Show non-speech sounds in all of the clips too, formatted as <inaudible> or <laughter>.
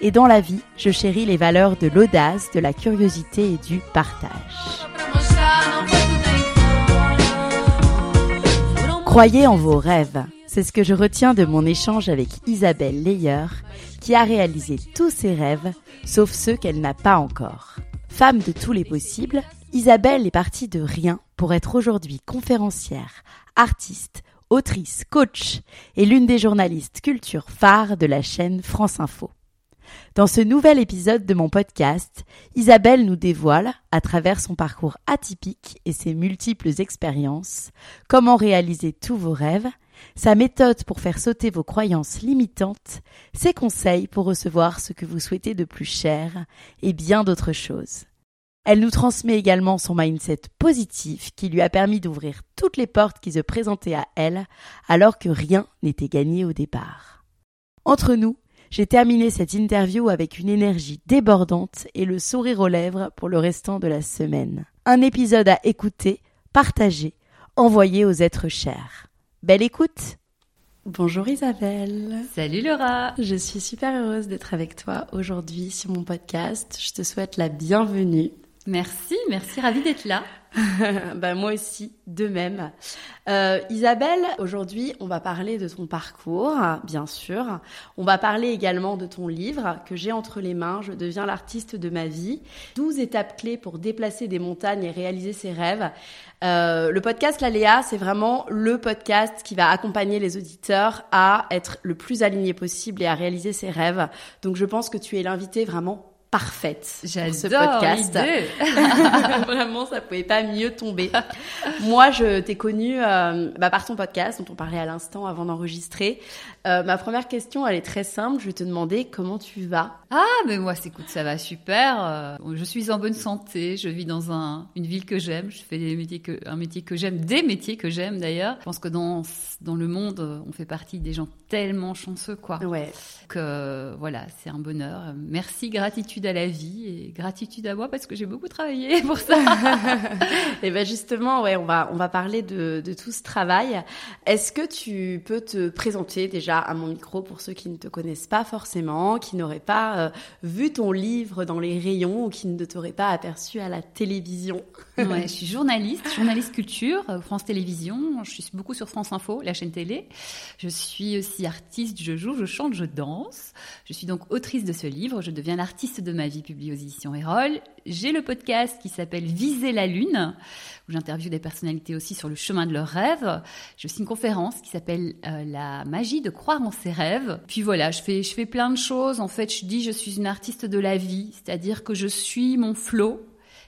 et dans la vie, je chéris les valeurs de l'audace, de la curiosité et du partage. Croyez en vos rêves. C'est ce que je retiens de mon échange avec Isabelle Leyer, qui a réalisé tous ses rêves, sauf ceux qu'elle n'a pas encore. Femme de tous les possibles, Isabelle est partie de rien pour être aujourd'hui conférencière, artiste, autrice, coach et l'une des journalistes culture phares de la chaîne France Info. Dans ce nouvel épisode de mon podcast, Isabelle nous dévoile, à travers son parcours atypique et ses multiples expériences, comment réaliser tous vos rêves, sa méthode pour faire sauter vos croyances limitantes, ses conseils pour recevoir ce que vous souhaitez de plus cher et bien d'autres choses. Elle nous transmet également son mindset positif qui lui a permis d'ouvrir toutes les portes qui se présentaient à elle alors que rien n'était gagné au départ. Entre nous, j'ai terminé cette interview avec une énergie débordante et le sourire aux lèvres pour le restant de la semaine. Un épisode à écouter, partager, envoyer aux êtres chers. Belle écoute Bonjour Isabelle. Salut Laura. Je suis super heureuse d'être avec toi aujourd'hui sur mon podcast. Je te souhaite la bienvenue. Merci, merci, ravie d'être là. <laughs> bah, moi aussi, de même. Euh, Isabelle, aujourd'hui, on va parler de ton parcours, bien sûr. On va parler également de ton livre que j'ai entre les mains, Je deviens l'artiste de ma vie. 12 étapes clés pour déplacer des montagnes et réaliser ses rêves. Euh, le podcast La Léa, c'est vraiment le podcast qui va accompagner les auditeurs à être le plus aligné possible et à réaliser ses rêves. Donc je pense que tu es l'invité vraiment parfaite pour ce podcast. <laughs> Vraiment, ça pouvait pas mieux tomber. Moi, je t'ai connue euh, bah, par ton podcast dont on parlait à l'instant avant d'enregistrer. Euh, ma première question, elle est très simple. Je vais te demander comment tu vas. Ah, mais moi, écoute, ça va super. Euh, je suis en bonne santé. Je vis dans un, une ville que j'aime. Je fais des métiers que, un métier que j'aime, des métiers que j'aime d'ailleurs. Je pense que dans dans le monde, on fait partie des gens tellement chanceux, quoi. Ouais. Que voilà, c'est un bonheur. Merci, gratitude à la vie et gratitude à moi parce que j'ai beaucoup travaillé <laughs> pour ça. <laughs> et ben justement, ouais, on va on va parler de, de tout ce travail. Est-ce que tu peux te présenter déjà à mon micro pour ceux qui ne te connaissent pas forcément, qui n'auraient pas euh, vu ton livre dans les rayons ou qui ne t'auraient pas aperçu à la télévision? Ouais, Je suis journaliste, journaliste culture, euh, France Télévisions. Je suis beaucoup sur France Info, la chaîne télé. Je suis aussi artiste, je joue, je chante, je danse. Je suis donc autrice de ce livre. Je deviens l'artiste de ma vie, publié aux éditions Erol. J'ai le podcast qui s'appelle Viser la Lune, où j'interviewe des personnalités aussi sur le chemin de leurs rêves. J'ai aussi une conférence qui s'appelle euh, La magie de croire en ses rêves. Puis voilà, je fais, je fais plein de choses. En fait, je dis je suis une artiste de la vie, c'est-à-dire que je suis mon flot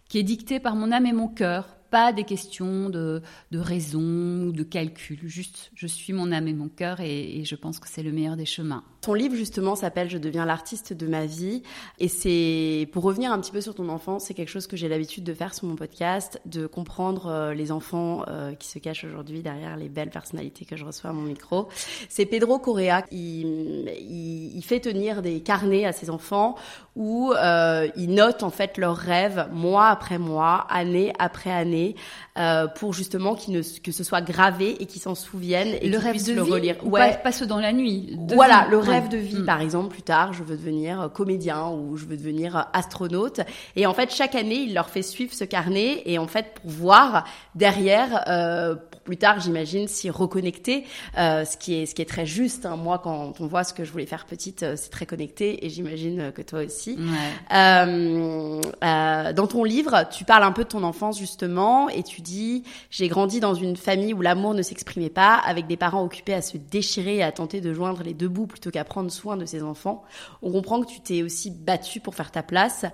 qui est dicté par mon âme et mon cœur, pas des questions de, raison ou de calcul. Juste, je suis mon âme et mon cœur et je pense que c'est le meilleur des chemins. Ton livre justement s'appelle Je deviens l'artiste de ma vie et c'est pour revenir un petit peu sur ton enfance, c'est quelque chose que j'ai l'habitude de faire sur mon podcast, de comprendre euh, les enfants euh, qui se cachent aujourd'hui derrière les belles personnalités que je reçois à mon micro. C'est Pedro Correa, il, il, il, fait tenir des carnets à ses enfants où euh, il note en fait leurs rêves mois après mois, année après année année euh, pour justement ne, que ce soit gravé et qu'ils s'en souviennent et le rêve de le vie relire. Ou ouais. pas, pas dans la nuit. Voilà, le rêve de vie, mm. par exemple, plus tard, je veux devenir comédien ou je veux devenir astronaute. Et en fait, chaque année, il leur fait suivre ce carnet et en fait, pour voir derrière, euh, plus tard, j'imagine, s'y reconnecter, euh, ce qui est ce qui est très juste. Hein. Moi, quand on voit ce que je voulais faire petite, euh, c'est très connecté et j'imagine que toi aussi. Ouais. Euh, euh, dans ton livre, tu parles un peu de ton enfance justement et tu dis j'ai grandi dans une famille où l'amour ne s'exprimait pas, avec des parents occupés à se déchirer et à tenter de joindre les deux bouts plutôt qu'à prendre soin de ses enfants. On comprend que tu t'es aussi battu pour faire ta place.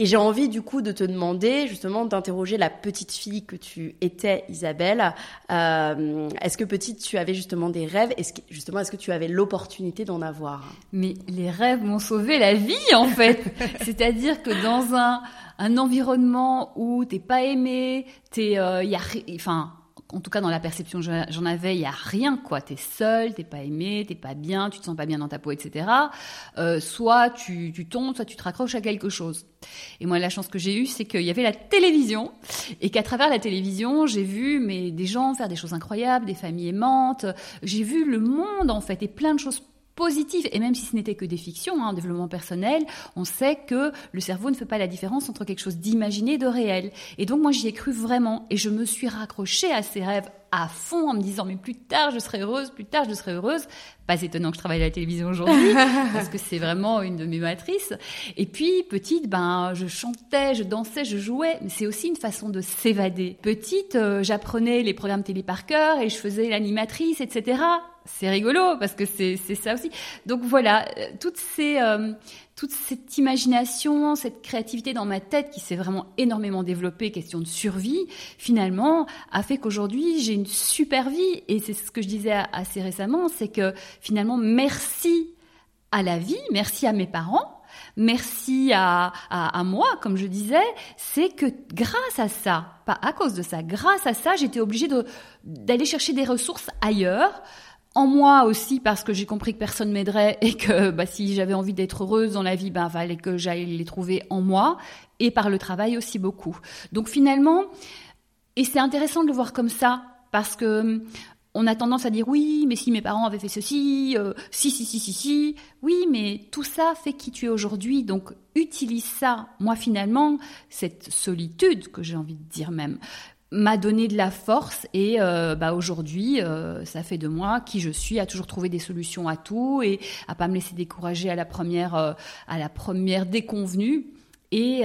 Et j'ai envie du coup de te demander justement d'interroger la petite fille que tu étais, Isabelle. Euh, est-ce que petite tu avais justement des rêves? Est-ce que justement est-ce que tu avais l'opportunité d'en avoir Mais les rêves m'ont sauvé la vie en fait. <laughs> C'est-à-dire que dans un un environnement où t'es pas aimé, t'es, euh, y a, enfin en tout cas dans la perception que j'en avais, il y a rien quoi. T'es seul, t'es pas aimé, t'es pas bien, tu te sens pas bien dans ta peau, etc. Euh, soit tu, tombes, soit tu te raccroches à quelque chose. Et moi, la chance que j'ai eue, c'est qu'il y avait la télévision et qu'à travers la télévision, j'ai vu des gens faire des choses incroyables, des familles aimantes. J'ai vu le monde en fait et plein de choses positive. Et même si ce n'était que des fictions, hein, développement personnel, on sait que le cerveau ne fait pas la différence entre quelque chose d'imaginé et de réel. Et donc moi j'y ai cru vraiment et je me suis raccrochée à ces rêves à fond en me disant mais plus tard je serai heureuse, plus tard je serai heureuse. Pas étonnant que je travaille à la télévision aujourd'hui <laughs> parce que c'est vraiment une de mes matrices. Et puis petite, ben je chantais, je dansais, je jouais, mais c'est aussi une façon de s'évader. Petite, euh, j'apprenais les programmes télé par cœur et je faisais l'animatrice, etc c'est rigolo parce que c'est ça aussi. Donc voilà, euh, ces, euh, toute cette imagination, cette créativité dans ma tête qui s'est vraiment énormément développée, question de survie, finalement, a fait qu'aujourd'hui j'ai une super vie. Et c'est ce que je disais assez récemment, c'est que finalement, merci à la vie, merci à mes parents, merci à, à, à, moi, comme je disais, c'est que grâce à ça, pas à cause de ça, grâce à ça, j'étais obligée d'aller chercher des ressources ailleurs, en moi aussi parce que j'ai compris que personne m'aiderait et que bah, si j'avais envie d'être heureuse dans la vie, bah fallait que j'aille les trouver en moi et par le travail aussi beaucoup. Donc finalement, et c'est intéressant de le voir comme ça parce que hum, on a tendance à dire oui, mais si mes parents avaient fait ceci, euh, si si si si si, oui, mais tout ça fait qui tu es aujourd'hui. Donc utilise ça. Moi finalement, cette solitude que j'ai envie de dire même, m'a donné de la force et euh, bah aujourd'hui euh, ça fait de moi qui je suis à toujours trouver des solutions à tout et à pas me laisser décourager à la première euh, à la première déconvenue et, et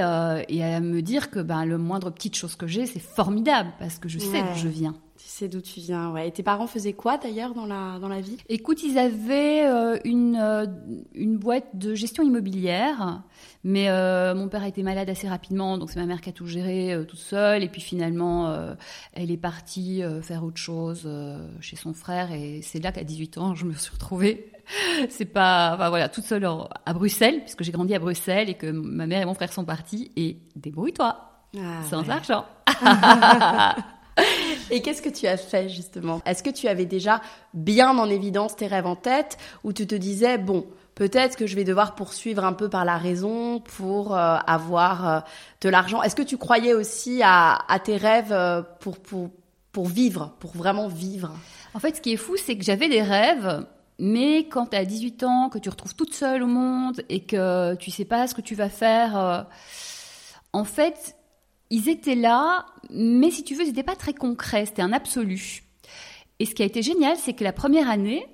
à me dire que bah, le moindre petite chose que j'ai c'est formidable parce que je sais d'où je viens sais d'où tu viens, ouais. Et tes parents faisaient quoi d'ailleurs dans la, dans la vie Écoute, ils avaient une, une boîte de gestion immobilière mais euh, mon père a été malade assez rapidement, donc c'est ma mère qui a tout géré euh, toute seule. Et puis finalement, euh, elle est partie faire autre chose chez son frère. Et c'est là qu'à 18 ans, je me suis retrouvée. <laughs> c'est pas, enfin voilà, toute seule à Bruxelles, puisque j'ai grandi à Bruxelles et que ma mère et mon frère sont partis. Et débrouille-toi, ah, sans argent. <laughs> <laughs> <laughs> Et qu'est-ce que tu as fait justement? Est-ce que tu avais déjà bien en évidence tes rêves en tête ou tu te disais bon, peut-être que je vais devoir poursuivre un peu par la raison pour euh, avoir euh, de l'argent? Est-ce que tu croyais aussi à, tes rêves euh, pour, pour, pour vivre, pour vraiment vivre? En fait, ce qui est fou, c'est que j'avais des rêves, mais quand tu as 18 ans, que tu retrouves toute seule au monde et que tu sais pas ce que tu vas faire, en fait, ils étaient là, mais si tu veux, n'étaient pas très concrets, c'était un absolu. Et ce qui a été génial, c'est que la première année,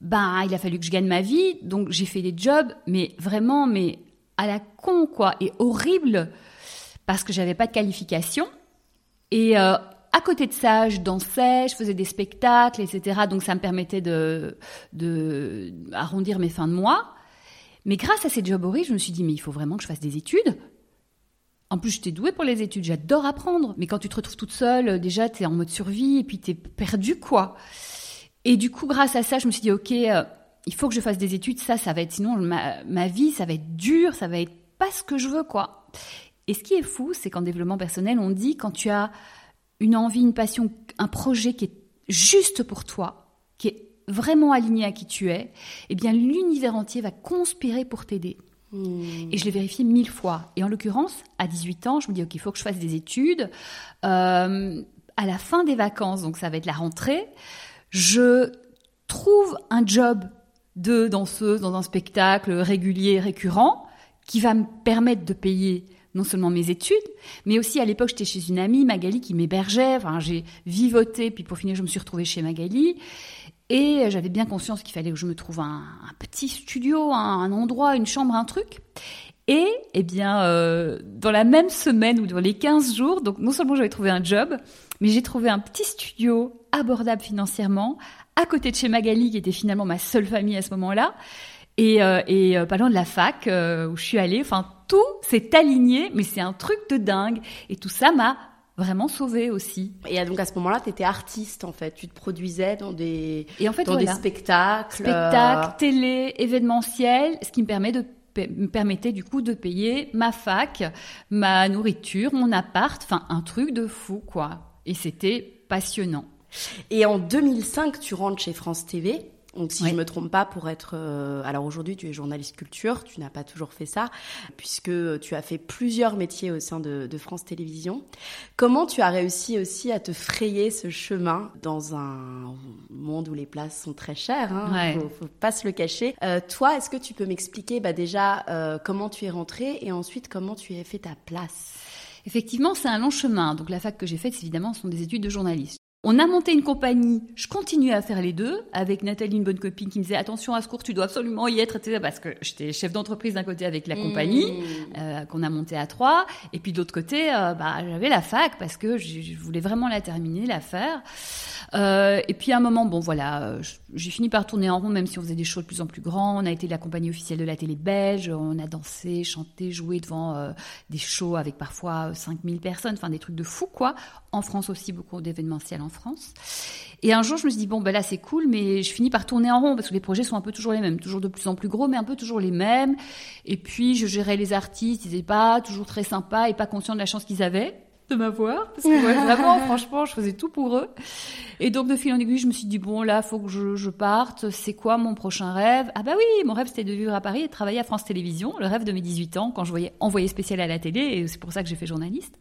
ben il a fallu que je gagne ma vie, donc j'ai fait des jobs, mais vraiment, mais à la con quoi, et horrible parce que j'avais pas de qualification. Et euh, à côté de ça, je dansais, je faisais des spectacles, etc. Donc ça me permettait de, de arrondir mes fins de mois. Mais grâce à ces jobs horribles, je me suis dit mais il faut vraiment que je fasse des études. En plus, j'étais douée pour les études, j'adore apprendre. Mais quand tu te retrouves toute seule, déjà, tu es en mode survie et puis tu es perdu, quoi. Et du coup, grâce à ça, je me suis dit, OK, euh, il faut que je fasse des études. Ça, ça va être, sinon, ma, ma, vie, ça va être dur, ça va être pas ce que je veux, quoi. Et ce qui est fou, c'est qu'en développement personnel, on dit quand tu as une envie, une passion, un projet qui est juste pour toi, qui est vraiment aligné à qui tu es, eh bien, l'univers entier va conspirer pour t'aider. Hmm. Et je l'ai vérifié mille fois. Et en l'occurrence, à 18 ans, je me dis, OK, il faut que je fasse des études. Euh, à la fin des vacances, donc ça va être la rentrée, je trouve un job de danseuse dans un spectacle régulier, récurrent, qui va me permettre de payer non seulement mes études, mais aussi à l'époque j'étais chez une amie, Magali, qui m'hébergeait. Enfin, j'ai vivoté, puis pour finir je me suis retrouvée chez Magali. Et j'avais bien conscience qu'il fallait que je me trouve un, petit studio, un, endroit, une chambre, un truc. Et, eh bien, euh, dans la même semaine ou dans les 15 jours, donc non seulement j'avais trouvé un job, mais j'ai trouvé un petit studio abordable financièrement, à côté de chez Magali, qui était finalement ma seule famille à ce moment-là, et, euh, euh, pas loin de la fac euh, où je suis allée. Enfin, tout s'est aligné, mais c'est un truc de dingue. Et tout ça m'a vraiment sauvée aussi. Et donc à ce moment-là, tu étais artiste en fait, tu te produisais dans des et en fait, dans des spectacles, spectacles, télé, événementiels, ce qui me permet de me permettait du coup de payer ma fac, ma nourriture, mon appart, enfin un truc de fou quoi. Et c'était passionnant. Et en 2005, tu rentres chez France TV. Donc, si je me trompe pas, pour être. Euh, alors aujourd'hui, tu es journaliste culture, tu n'as pas toujours fait ça, puisque tu as fait plusieurs métiers au sein de, France Télévisions. Comment tu as réussi aussi à te frayer ce chemin dans un monde où les places sont très chères hein, faut, faut, pas se le cacher. Euh, toi, est-ce que tu peux m'expliquer bah, déjà euh, comment tu es rentrée et ensuite comment tu as fait ta place? Effectivement, c'est un long chemin. Donc la fac que j'ai faite, évidemment, sont des études de journaliste. On a monté une compagnie, je continuais à faire les deux, avec Nathalie, une bonne copine, qui me disait attention à ce cours, tu dois absolument y être, etc. Parce que j'étais chef d'entreprise d'un côté avec la compagnie, mmh. euh, qu'on a monté à trois, et puis de l'autre côté, euh, bah, j'avais la fac, parce que je voulais vraiment la terminer, la faire. Euh, et puis à un moment, bon voilà, j'ai fini par tourner en rond, même si on faisait des shows de plus en plus grands. On a été la compagnie officielle de la télé belge, on a dansé, chanté, joué devant des shows avec parfois 5000 personnes, enfin des trucs de fou, quoi. En France aussi, beaucoup d'événementiels en France. Et un jour, je me suis dit, bon, ben là, c'est cool, mais je finis par tourner en rond parce que les projets sont un peu toujours les mêmes, toujours de plus en plus gros, mais un peu toujours les mêmes. Et puis, je gérais les artistes, ils n'étaient pas toujours très sympas et pas conscients de la chance qu'ils avaient de m'avoir parce que vraiment <laughs> franchement je faisais tout pour eux et donc de fil en aiguille je me suis dit bon là faut que je, je parte c'est quoi mon prochain rêve? Ah bah oui mon rêve c'était de vivre à Paris et de travailler à France Télévisions le rêve de mes 18 ans quand je voyais envoyé spécial à la télé et c'est pour ça que j'ai fait journaliste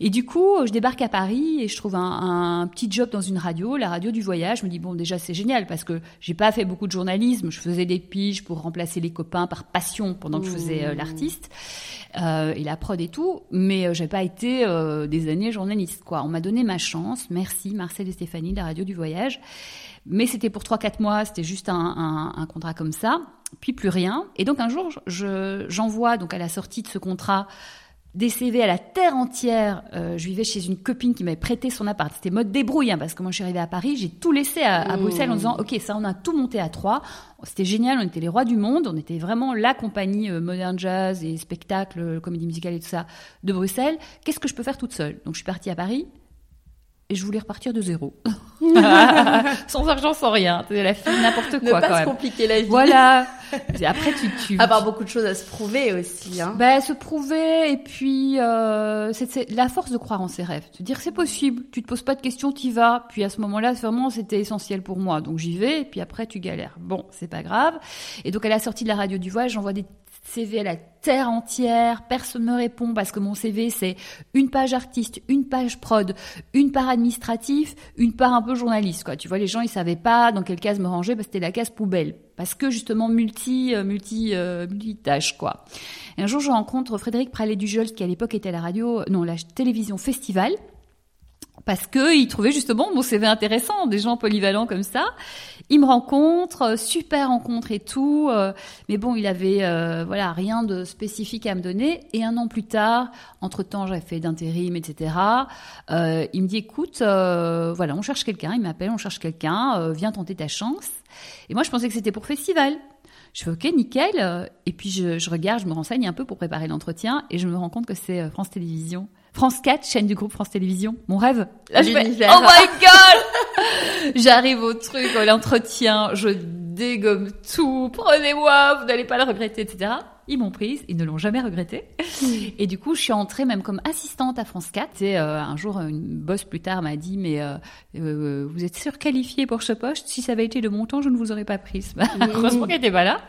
et du coup je débarque à Paris et je trouve un, un, petit job dans une radio la radio du voyage. Je me dis bon déjà c'est génial parce que j'ai pas fait beaucoup de journalisme. Je faisais des piges pour remplacer les copains par passion pendant que je faisais euh, l'artiste euh, et la prod et tout, mais euh, j'ai pas été euh, des années journaliste. Quoi. On m'a donné ma chance, merci Marcel et Stéphanie de la radio du voyage, mais c'était pour 3-4 mois, c'était juste un, un, un, contrat comme ça, puis plus rien. Et donc un jour, j'envoie donc à la sortie de ce contrat des CV à la terre entière. Euh, je vivais chez une copine qui m'avait prêté son appart. C'était mode débrouille, hein, parce que moi je suis arrivée à Paris, j'ai tout laissé à, à Bruxelles en disant, ok, ça on a tout monté à trois. C'était génial, on était les rois du monde, on était vraiment la compagnie euh, moderne jazz et spectacle, euh, comédie musicale et tout ça de Bruxelles. Qu'est-ce que je peux faire toute seule? Donc je suis partie à Paris et je voulais repartir de zéro. <laughs> sans argent, sans rien. La fille, n'importe quoi. Ne pas se compliquer la vie. Voilà. Après, tu, tu <laughs> avoir beaucoup de choses à se prouver aussi. Hein. Ben, se prouver et puis euh, c'est la force de croire en ses rêves. Se dire c'est possible. Tu te poses pas de questions, tu y vas. Puis à ce moment-là, vraiment, c'était essentiel pour moi. Donc j'y vais. Et puis après, tu galères. Bon, c'est pas grave. Et donc à la sortie de la radio du voyage, j'envoie des CV à la terre entière, personne me répond parce que mon CV c'est une page artiste, une page prod, une part administratif, une part un peu journaliste quoi. Tu vois les gens ils savaient pas dans quelle case me ranger parce que c'était la case poubelle parce que justement multi euh, multi euh, multitâche quoi. Et un jour je rencontre Frédéric Pralet Dujol qui à l'époque était à la radio non la télévision Festival parce que il trouvait justement mon CV intéressant, des gens polyvalents comme ça. Il me rencontre, euh, super rencontre et tout, euh, mais bon, il avait euh, voilà rien de spécifique à me donner. Et un an plus tard, entre temps, j'avais fait d'intérim, etc. il me dit, écoute, voilà, on cherche quelqu'un. Il m'appelle, on cherche quelqu'un, viens tenter ta chance. Et moi, je pensais que c'était pour festival. Je fais OK, nickel. Et puis je, je regarde, je me renseigne un peu pour préparer l'entretien, et je me rends compte que c'est France Télévisions. France 4, chaîne du groupe France Télévisions. Mon rêve. Là, je fais, oh my god! <laughs> J'arrive au truc, à l'entretien, je dégomme tout. Prenez-moi, vous n'allez pas le regretter, etc. ils m'ont prise, ils ne l'ont jamais regretté. <laughs> Et du coup, je suis entrée même comme assistante à France 4. Et euh, un jour, une boss plus tard m'a dit, mais euh, euh, vous êtes surqualifiée pour ce poste. Si ça avait été de mon temps, je ne vous aurais pas prise. Bah, <laughs> heureusement qu'elle n'était pas là.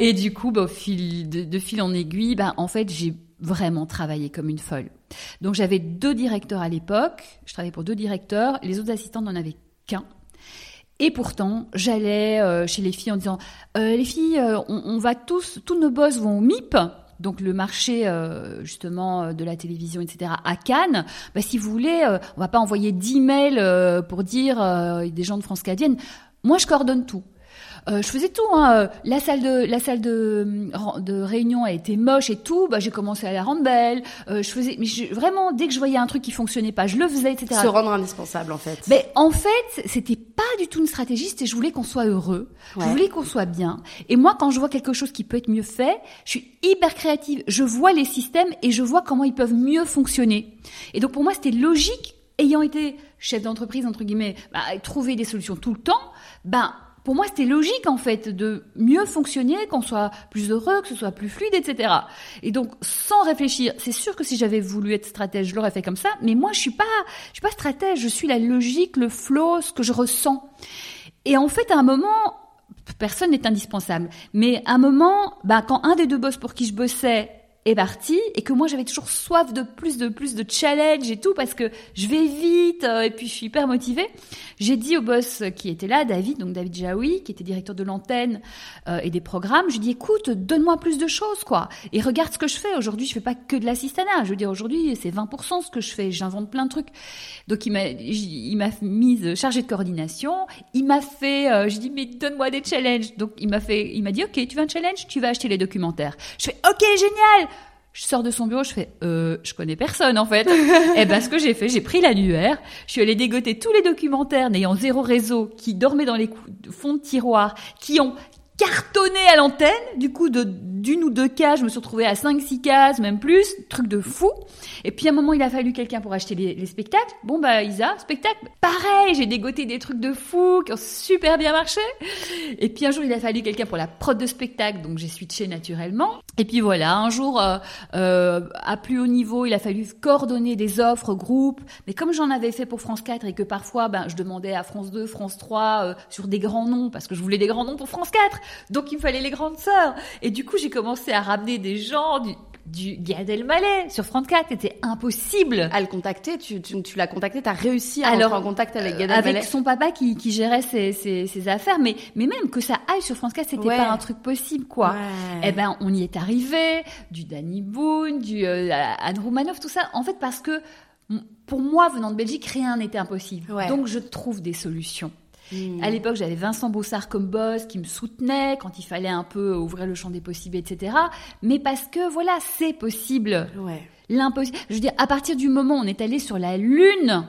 Et du coup, bah, au fil de, fil en aiguille, bah, en fait, j'ai vraiment travaillé comme une folle. Donc j'avais deux directeurs à l'époque. Je travaillais pour deux directeurs. Les autres assistants n'en avaient qu'un. Et pourtant, j'allais euh, chez les filles en disant euh, les filles, euh, on, va tous, tous nos boss vont au MIP, donc le marché justement de la télévision, etc. à Cannes. Bah, si vous voulez, on va pas envoyer 10 mails pour dire des gens de France Cadienne. Moi, je coordonne tout. Euh, je faisais tout. Hein. La salle de la salle de, de réunion a été moche et tout. Bah, j'ai commencé à la rendre belle. Euh, je faisais, mais vraiment dès que je voyais un truc qui fonctionnait pas, je le faisais, etc. Se rendre indispensable en fait. Mais en fait, c'était pas du tout une stratégie. C'était je voulais qu'on soit heureux. Je voulais qu'on soit bien. Et moi, quand je vois quelque chose qui peut être mieux fait, je suis hyper créative. Je vois les systèmes et je vois comment ils peuvent mieux fonctionner. Et donc pour moi, c'était logique ayant été chef d'entreprise entre guillemets, bah, trouver des solutions tout le temps, ben pour moi, c'était logique en fait de mieux fonctionner, qu'on soit plus heureux, que ce soit plus fluide, etc. Et donc, sans réfléchir, c'est sûr que si j'avais voulu être stratège, je l'aurais fait comme ça. Mais moi, je suis pas, je suis pas stratège. Je suis la logique, le flow, ce que je ressens. Et en fait, à un moment, personne n'est indispensable. Mais à un moment, bah, quand un des deux boss pour qui je bossais est parti et que moi j'avais toujours soif de plus de plus de challenge et tout parce que je vais vite euh, et puis je suis hyper motivée. J'ai dit au boss qui était là, David, donc David Jaoui, qui était directeur de l'antenne euh, et des programmes, je lui dis écoute, donne-moi plus de choses quoi et regarde ce que je fais. Aujourd'hui, je fais pas que de l'assistanat. Je veux dire aujourd'hui, c'est 20% ce que je fais, j'invente plein de trucs. Donc il m'a il m'a mise chargée de coordination, il m'a fait euh, je dis mais donne-moi des challenges. Donc il m'a fait il m'a dit OK, tu veux un challenge, tu vas acheter les documentaires. Je fais OK, génial. Je sors de son bureau, je fais euh, je connais personne en fait. et <laughs> eh ben ce que j'ai fait, j'ai pris l'annuaire, je suis allée dégoter tous les documentaires n'ayant zéro réseau qui dormaient dans les fonds de tiroir, qui ont cartonné à l'antenne. Du coup, de d'une ou deux cases, je me suis retrouvée à cinq, six cases, même plus, truc de fou. Et puis à un moment, il a fallu quelqu'un pour acheter les, spectacles. Bon bah Isa, spectacle, pareil, j'ai dégoté des trucs de fou qui ont super bien marché. Et puis un jour, il a fallu quelqu'un pour la prod de spectacle, donc j'ai switché naturellement. Et puis voilà, un jour, euh, euh, à plus haut niveau, il a fallu coordonner des offres, groupes. Mais comme j'en avais fait pour France 4 et que parfois, ben, je demandais à France 2, France 3 euh, sur des grands noms parce que je voulais des grands noms pour France 4, donc il me fallait les grandes sœurs. Et du coup, j'ai commencé à ramener des gens du, du Gad Elmaleh sur France 4. C'était impossible. À le contacter, tu, tu, tu l'as contacté, tu as réussi à Alors, en contact avec Gad Elmaleh. Avec son papa qui, qui gérait ses, ses, ses, affaires. Mais, mais même que ça aille sur France 4, c'était pas un truc possible, quoi. Eh ben, on y est arrivé. Du Danny Boone, du euh, Anne Roumanoff, tout ça. En fait, parce que pour moi, venant de Belgique, rien n'était impossible. Donc, je trouve des solutions. À hmm. l'époque, j'avais Vincent Bossard comme boss qui me soutenait quand il fallait un peu ouvrir le champ des possibles, etc. Mais parce que voilà, c'est possible. Ouais. L'impossible. Je veux dire, à partir du moment où on est allé sur la Lune,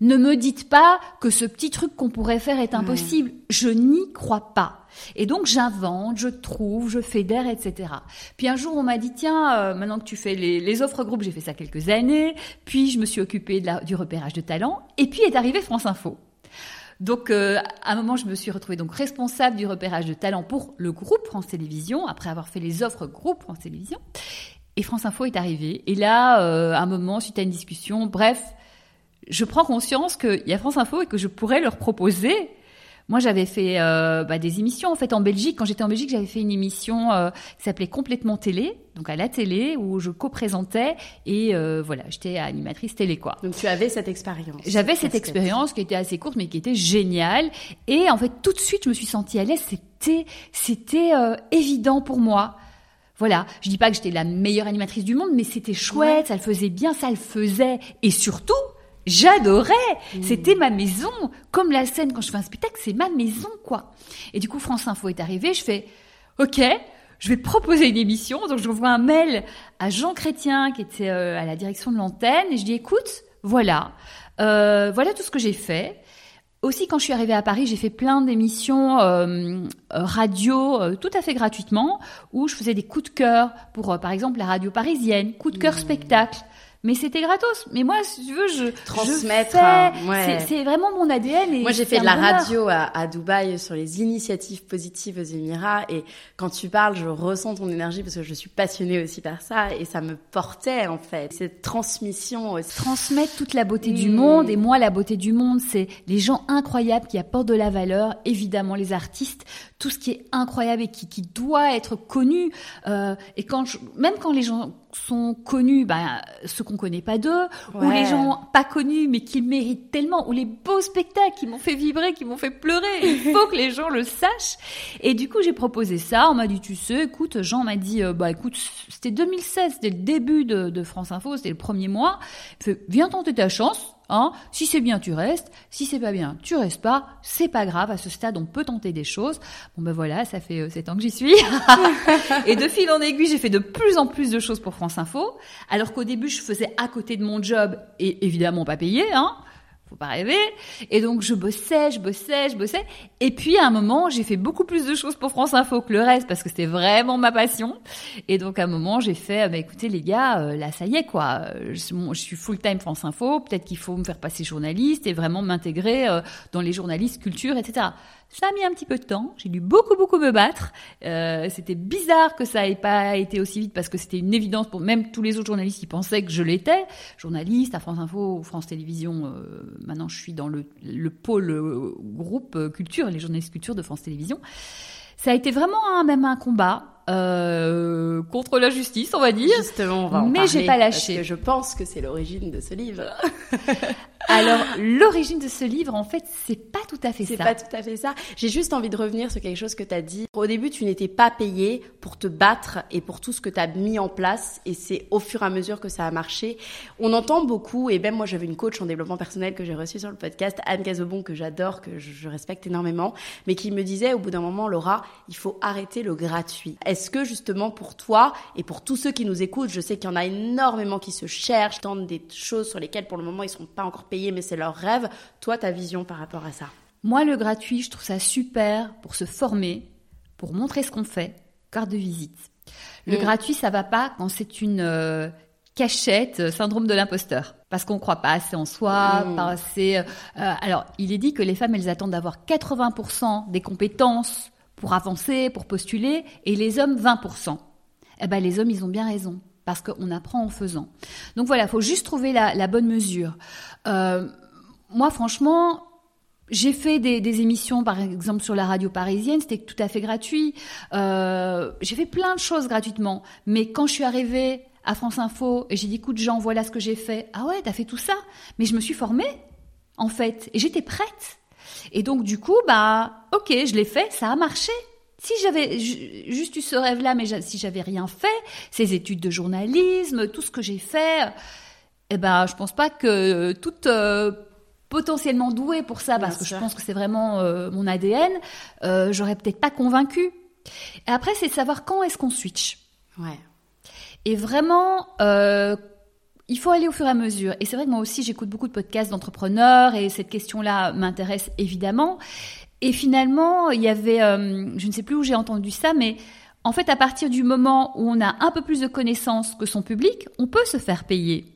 ne me dites pas que ce petit truc qu'on pourrait faire est impossible. Je n'y crois pas. Et donc j'invente, je trouve, je fédère, etc. Puis un jour on m'a dit tiens, euh, maintenant que tu fais les, offres groupes, j'ai fait ça quelques années. Puis je me suis occupée de du repérage de talents. Et puis est arrivé France Info. Donc, euh, à un moment, je me suis retrouvée donc responsable du repérage de talents pour le groupe France Télévisions, après avoir fait les offres groupe France Télévisions. Et France Info est arrivé. Et là, euh, à un moment, suite à une discussion, bref, je prends conscience qu'il y a France Info et que je pourrais leur proposer moi, j'avais fait euh, bah, des émissions en fait en Belgique. Quand j'étais en Belgique, j'avais fait une émission euh, qui s'appelait Complètement Télé, donc à la télé où je co-présentais et euh, voilà, j'étais animatrice télé quoi. Donc tu avais cette expérience. J'avais cette expérience qui était assez courte mais qui était géniale et en fait tout de suite je me suis sentie à l'aise. C'était c'était évident pour moi. Voilà, je dis pas que j'étais la meilleure animatrice du monde, mais c'était chouette, ça le faisait bien, ça le faisait, et surtout, J'adorais. Mmh. C'était ma maison. Comme la scène quand je fais un spectacle, c'est ma maison, quoi. Et du coup, France Info est arrivé. Je fais, OK, je vais proposer une émission. Donc, je envoie un mail à Jean Chrétien, qui était euh, à la direction de l'antenne. Et je dis, écoute, voilà, euh, voilà tout ce que j'ai fait. Aussi, quand je suis arrivée à Paris, j'ai fait plein d'émissions euh, radio tout à fait gratuitement, où je faisais des coups de cœur pour, par exemple, la radio parisienne, coup de cœur mmh. spectacle. Mais c'était gratos. Mais moi, si tu veux, je transmettre. Hein, ouais. C'est vraiment mon ADN. Et moi, j'ai fait de la radio à, à, Dubaï sur les initiatives positives aux Émirats, et quand tu parles, je ressens ton énergie parce que je suis passionnée aussi par ça, et ça me portait en fait cette transmission. Aussi. Transmettre toute la beauté du monde, et moi, la beauté du monde, c'est les gens incroyables qui apportent de la valeur, évidemment les artistes, tout ce qui est incroyable et qui, qui doit être connu. Euh, et quand je, même quand les gens sont connus, bah, ceux qu'on connaît pas d'eux, ou les gens pas connus mais qui méritent tellement, ou les beaux spectacles qui m'ont fait vibrer, qui m'ont fait pleurer. Il <laughs> faut que les gens le sachent. Et du coup, j'ai proposé ça. On m'a dit, tu sais, écoute, Jean m'a dit, euh, bah écoute, c'était 2016, c'était le début de, de France Info, c'était le premier mois. Il fait, viens tenter ta chance. Hein? Si c'est bien, tu restes. Si c'est pas bien, tu restes pas. C'est pas grave. À ce stade, on peut tenter des choses. Bon ben voilà, ça fait euh, 7 ans que j'y suis. <laughs> et de fil en aiguille, j'ai fait de plus en plus de choses pour France Info. Alors qu'au début, je faisais à côté de mon job et évidemment pas payé. Hein faut pas rêver. Et donc je bossais, je bossais, je bossais. Et puis à un moment, j'ai fait beaucoup plus de choses pour France Info que le reste parce que c'était vraiment ma passion. Et donc à un moment, j'ai fait, bah, écoutez les gars, euh, là ça y est quoi, je, je suis full time France Info. Peut-être qu'il faut me faire passer journaliste et vraiment m'intégrer euh, dans les journalistes culture, etc. Ça a mis un petit peu de temps. J'ai dû beaucoup, beaucoup me battre. Euh, c'était bizarre que ça ait pas été aussi vite parce que c'était une évidence pour même tous les autres journalistes qui pensaient que je l'étais. Journaliste à France Info, France Télévisions. Euh, maintenant, je suis dans le, le pôle euh, groupe euh, culture, les journalistes culture de France Télévisions. Ça a été vraiment un, même un combat euh, contre la justice, on va dire. Justement, on va en Mais j'ai pas lâché. Parce que je pense que c'est l'origine de ce livre. <laughs> Alors, l'origine de ce livre, en fait, c'est pas tout à fait ça. C'est pas tout à fait ça. J'ai juste envie de revenir sur quelque chose que tu as dit. Au début, tu n'étais pas payé pour te battre et pour tout ce que tu as mis en place. Et c'est au fur et à mesure que ça a marché. On entend beaucoup, et même moi, j'avais une coach en développement personnel que j'ai reçue sur le podcast, Anne Gazobon, que j'adore, que je respecte énormément, mais qui me disait au bout d'un moment, Laura, il faut arrêter le gratuit. Est-ce que justement pour toi et pour tous ceux qui nous écoutent, je sais qu'il y en a énormément qui se cherchent, tentent des choses sur lesquelles pour le moment ils sont pas encore payés, mais c'est leur rêve. Toi, ta vision par rapport à ça Moi, le gratuit, je trouve ça super pour se former, pour montrer ce qu'on fait, carte de visite. Le Mm. gratuit, ça va pas quand c'est une euh, cachette, euh, syndrome de l'imposteur, parce qu'on croit pas assez en soi, Mm. pas assez. euh, euh, alors, il est dit que les femmes, elles attendent d'avoir 80% des compétences pour avancer, pour postuler, et les hommes 20%. Eh ben, les hommes, ils ont bien raison. Parce qu'on apprend en faisant. Donc voilà, faut juste trouver la, la bonne mesure. Euh, moi, franchement, j'ai fait des, des émissions, par exemple, sur la radio parisienne, c'était tout à fait gratuit. Euh, j'ai fait plein de choses gratuitement. Mais quand je suis arrivée à France Info et j'ai dit, écoute, Jean, voilà ce que j'ai fait. Ah ouais, t'as fait tout ça. Mais je me suis formée, en fait. Et j'étais prête. Et donc, du coup, bah, ok, je l'ai fait, ça a marché. Si j'avais ju- juste eu ce rêve-là, mais si j'avais rien fait, ces études de journalisme, tout ce que j'ai fait, eh ben, je pense pas que toute euh, potentiellement douée pour ça, Bien parce que sûr. je pense que c'est vraiment euh, mon ADN, euh, j'aurais peut-être pas convaincu. Et après, c'est de savoir quand est-ce qu'on switch. Ouais. Et vraiment, euh, il faut aller au fur et à mesure. Et c'est vrai que moi aussi, j'écoute beaucoup de podcasts d'entrepreneurs et cette question-là m'intéresse évidemment. Et finalement, il y avait, euh, je ne sais plus où j'ai entendu ça, mais en fait, à partir du moment où on a un peu plus de connaissances que son public, on peut se faire payer.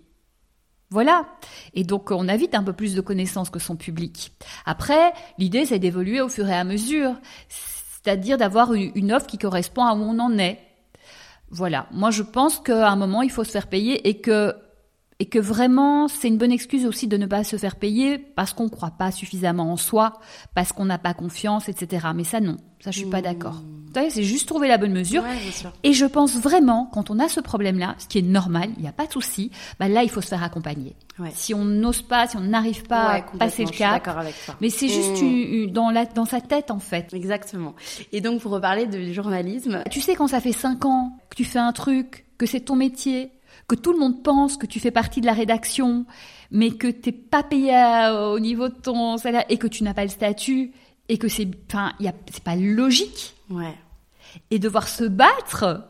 Voilà. Et donc, on a vite un peu plus de connaissances que son public. Après, l'idée, c'est d'évoluer au fur et à mesure. C'est-à-dire d'avoir une offre qui correspond à où on en est. Voilà. Moi, je pense qu'à un moment, il faut se faire payer et que, et que vraiment, c'est une bonne excuse aussi de ne pas se faire payer parce qu'on ne croit pas suffisamment en soi, parce qu'on n'a pas confiance, etc. Mais ça, non. Ça, je suis pas d'accord. Savez, c'est juste trouver la bonne mesure. Ouais. Et je pense vraiment, quand on a ce problème-là, ce qui est normal, il n'y a pas de souci, bah là, il faut se faire accompagner. Ouais. Si on n'ose pas, si on n'arrive pas Ouais, à passer le je suis cap, avec mais c'est juste Mm. une- une- dans, la, dans sa tête, en fait. Exactement. Et donc, pour reparler du journalisme, Tu sais, quand ça fait cinq ans que tu fais un truc, que c'est ton métier, que tout le monde pense que tu fais partie de la rédaction, mais que t'es pas payé à- au niveau de ton salaire et que tu n'as pas le statut et que c'est, enfin, c'est pas logique. ouais. Et devoir se battre,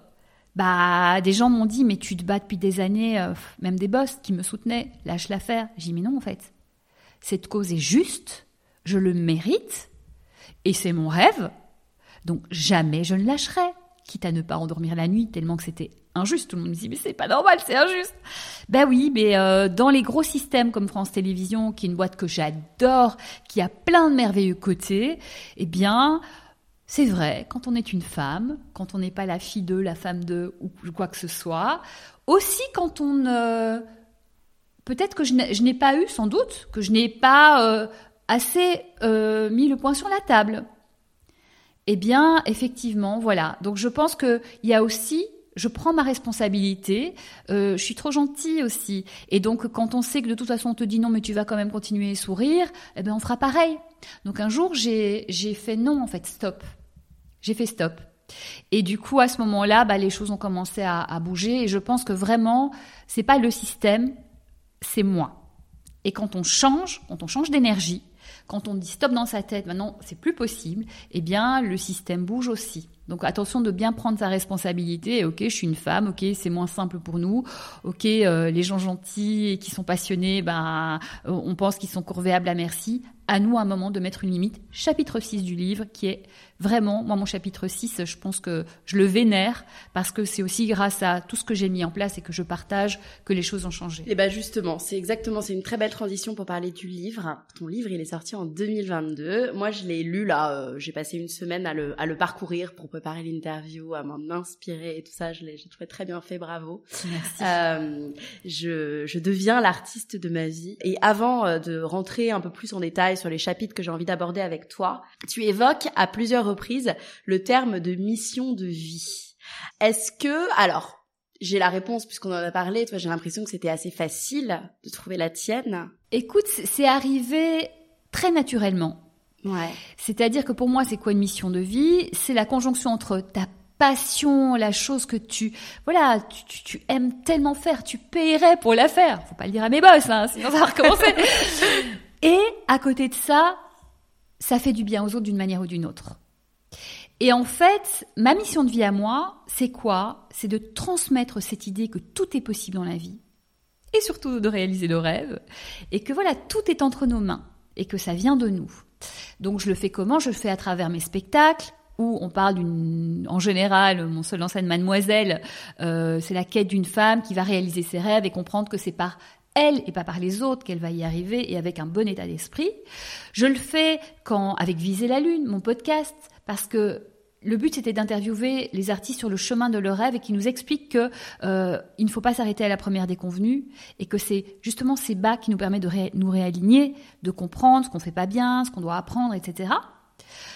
bah, des gens m'ont dit, mais tu te bats depuis des années, euh, même des boss qui me soutenaient, lâche l'affaire. J'ai dit, mais non, en fait. Cette cause est juste, je le mérite, et c'est mon rêve, donc jamais je ne lâcherai. quitte à ne pas endormir la nuit tellement que c'était injuste. Tout le monde me dit mais c'est pas normal, c'est injuste. Ben oui, mais euh, dans les gros systèmes comme France Télévisions, qui est une boîte que j'adore, qui a plein de merveilleux côtés, eh bien c'est vrai, quand on est une femme, quand on n'est pas la fille de, la femme de ou quoi que ce soit, aussi quand on euh, peut-être que je n'ai pas eu sans doute que je n'ai pas euh, assez mis le point sur la table. Eh bien, effectivement, voilà. Donc je pense que il y a aussi je prends ma responsabilité, je suis trop gentille aussi. Et donc, quand on sait que de toute façon on te dit non, mais tu vas quand même continuer à sourire, eh ben on fera pareil. Donc un jour, j'ai fait non, en fait, stop. J'ai fait stop. Et du coup, à ce moment-là, bah, les choses ont commencé à, bouger. Et je pense que vraiment, c'est pas le système, c'est moi. Et quand on change, quand on change d'énergie, quand on dit stop dans sa tête, maintenant c'est plus possible, eh bien le système bouge aussi. Donc attention de bien prendre sa responsabilité. Ok, je suis une femme. Ok, c'est moins simple pour nous. Ok, euh, les gens gentils et qui sont passionnés, ben on pense qu'ils sont corvéables à merci. À nous, à un moment, de mettre une limite. Chapitre 6 du livre, qui est vraiment, moi, mon chapitre 6, je pense que je le vénère parce que c'est aussi grâce à tout ce que j'ai mis en place et que je partage que les choses ont changé. Et ben justement, c'est exactement, c'est une très belle transition pour parler du livre. Ton livre, il est sorti en 2022. Moi, je l'ai lu là, euh, j'ai passé une semaine à le, à le parcourir pour préparer l'interview, à m'en inspirer et tout ça. Je l'ai, trouvé très bien fait, bravo. Merci. Euh, je, je deviens l'artiste de ma vie. Et avant euh, de rentrer un peu plus en détail sur les chapitres que j'ai envie d'aborder avec toi, tu évoques à plusieurs reprises le terme de mission de vie. Est-ce que, alors, j'ai la réponse puisqu'on en a parlé, toi j'ai l'impression que c'était assez facile de trouver la tienne. Écoute, c'est arrivé très naturellement. Ouais. C'est-à-dire que pour moi, c'est quoi une mission de vie? C'est la conjonction entre ta passion, la chose que tu, voilà, tu, tu, aimes tellement faire, tu paierais pour la faire. Faut pas le dire à mes boss, hein, sinon ça va recommencer. <laughs> Et à côté de ça, ça fait du bien aux autres d'une manière ou d'une autre. Et en fait, ma mission de vie à moi, c'est quoi? C'est de transmettre cette idée que tout est possible dans la vie, et surtout de réaliser le rêve, et que voilà, tout est entre nos mains, et que ça vient de nous. Donc je le fais comment? Je le fais à travers mes spectacles, où on parle d'une, en général, mon seul en Mademoiselle, euh, c'est la quête d'une femme qui va réaliser ses rêves et comprendre que c'est par elle et pas par les autres qu'elle va y arriver et avec un bon état d'esprit. Je le fais quand avec Viser la Lune, mon podcast, parce que le but c'était d'interviewer les artistes sur le chemin de leur rêve et qui nous expliquent que euh, ne faut pas s'arrêter à la première déconvenue et que c'est justement ces bas qui nous permettent de nous réaligner, de comprendre ce qu'on fait pas bien, ce qu'on doit apprendre, etc.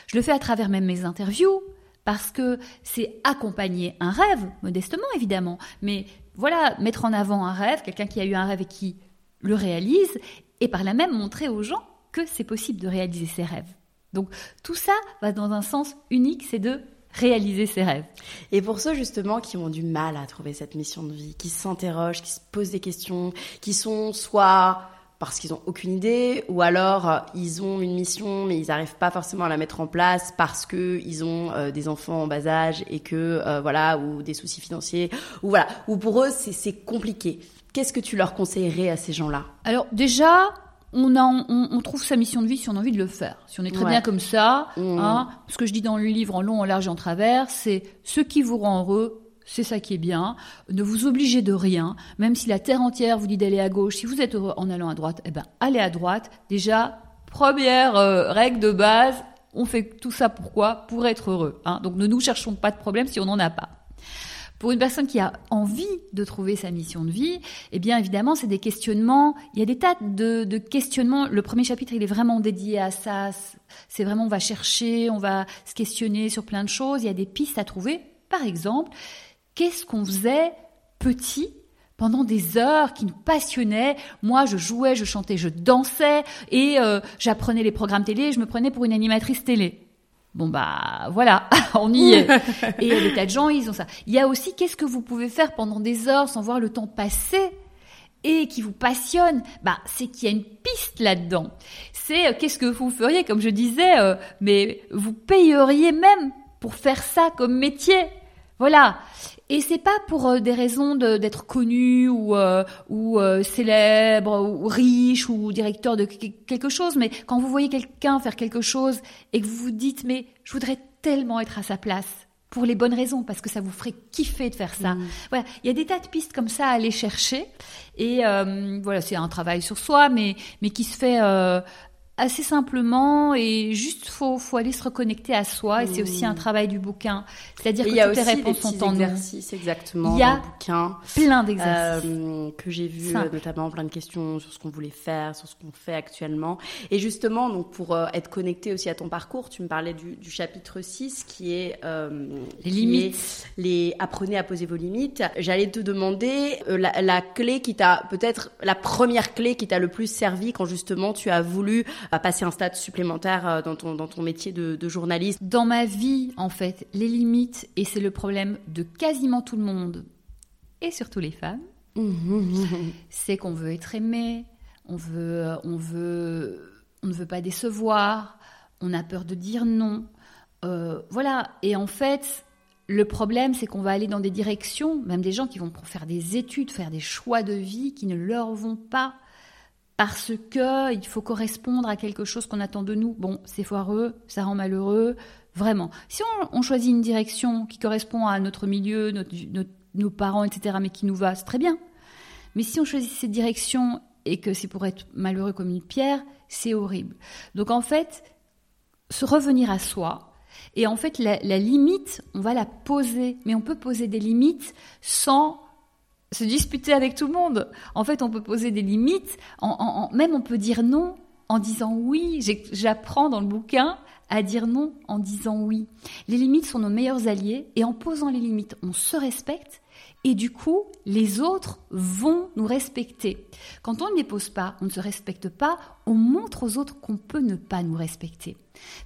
Je le fais à travers même mes interviews parce que c'est accompagner un rêve, modestement évidemment, mais voilà, mettre en avant un rêve, quelqu'un qui a eu un rêve et qui le réalise, et par là même montrer aux gens que c'est possible de réaliser ses rêves. Donc tout ça va dans un sens unique, c'est de réaliser ses rêves. Et pour ceux justement qui ont du mal à trouver cette mission de vie, qui s'interrogent, qui se posent des questions, qui sont soit parce qu'ils ont aucune idée, ou alors euh, ils ont une mission mais ils n'arrivent pas forcément à la mettre en place parce que ils ont euh, des enfants en bas âge et que euh, voilà ou des soucis financiers ou voilà ou pour eux c'est compliqué. Qu'est-ce que tu leur conseillerais à ces gens-là? Alors déjà, on, a, on, trouve sa mission de vie si on a envie de le faire. Si on est très bien comme ça, mmh. hein, ce que je dis dans le livre en long, en large et en travers, c'est ce qui vous rend heureux, c'est ça qui est bien. Ne vous obligez de rien, même si la terre entière vous dit d'aller à gauche. Si vous êtes heureux en allant à droite, eh ben allez à droite. Déjà, première euh, règle de base, on fait tout ça pourquoi? Pour être heureux. Hein. Donc ne nous cherchons pas de problème si on n'en a pas. Pour une personne qui a envie de trouver sa mission de vie, eh bien évidemment, c'est des questionnements. Il y a des tas de, questionnements. Le premier chapitre, il est vraiment dédié à ça. C'est vraiment, on va chercher, on va se questionner sur plein de choses. Il y a des pistes à trouver. Par exemple, qu'est-ce qu'on faisait petit pendant des heures qui nous passionnaient? Moi, je jouais, je chantais, je dansais et euh, j'apprenais les programmes télé. je me prenais pour une animatrice télé. Bon bah voilà, <laughs> on y est. Et des tas de gens, ils ont ça. Il y a aussi qu'est-ce que vous pouvez faire pendant des heures sans voir le temps passer et qui vous passionne? Bah c'est qu'il y a une piste là-dedans. C'est euh, qu'est-ce que vous feriez, comme je disais, euh, mais vous payeriez même pour faire ça comme métier. Voilà. Et c'est pas pour euh, des raisons d'être connu ou, euh, ou euh, célèbre ou riche ou directeur de quelque chose, mais quand vous voyez quelqu'un faire quelque chose et que vous vous dites mais je voudrais tellement être à sa place. pour les bonnes raisons, parce que ça vous ferait kiffer de faire ça. Voilà, il y a des tas de pistes comme ça à aller chercher. Et voilà, c'est un travail sur soi, mais mais qui se fait assez simplement et juste faut faut aller se reconnecter à soi et c'est aussi un travail du bouquin c'est-à-dire que y a toutes aussi les réponses sont en exercices exactement Il y a dans le bouquin plein d'exercices euh, que j'ai vu Simple. notamment plein de questions sur ce qu'on voulait faire, sur ce qu'on fait actuellement. Et justement, donc pour euh, être connecté aussi à ton parcours, tu me parlais du, du chapitre 6 qui est euh, Les qui limites. est les apprenez à poser vos limites. J'allais te demander euh, la, la clé qui t'a peut-être la première clé qui t'a le plus servi quand justement tu as voulu euh, passer un stade supplémentaire euh, dans ton dans ton métier de, de journaliste. dans ma vie, en fait, les limites, et c'est le problème de quasiment tout le monde, et surtout les femmes, <laughs> c'est qu'on veut être aimé, on veut, on veut, on ne veut pas décevoir, on a peur de dire non. Euh, voilà. Et en fait, le problème, c'est qu'on va aller dans des directions, même des gens qui vont faire des études, faire des choix de vie qui ne leur vont pas. Parce que il faut correspondre à quelque chose qu'on attend de nous. Bon, c'est foireux, ça rend malheureux, vraiment. Si on, choisit une direction qui correspond à notre milieu, nos parents, etc., mais qui nous va, c'est très bien. Mais si on choisit cette direction et que c'est pour être malheureux comme une pierre, c'est horrible. Donc en fait, se revenir à soi. Et en fait, la limite, on va la poser. Mais on peut poser des limites sans se disputer avec tout le monde. En fait, on peut poser des limites. En, même on peut dire non en disant oui. J'apprends dans le bouquin à dire non en disant oui. Les limites sont nos meilleurs alliés. Et en posant les limites, on se respecte. Et du coup, les autres vont nous respecter. Quand on ne les pose pas, on ne se respecte pas, on montre aux autres qu'on peut ne pas nous respecter.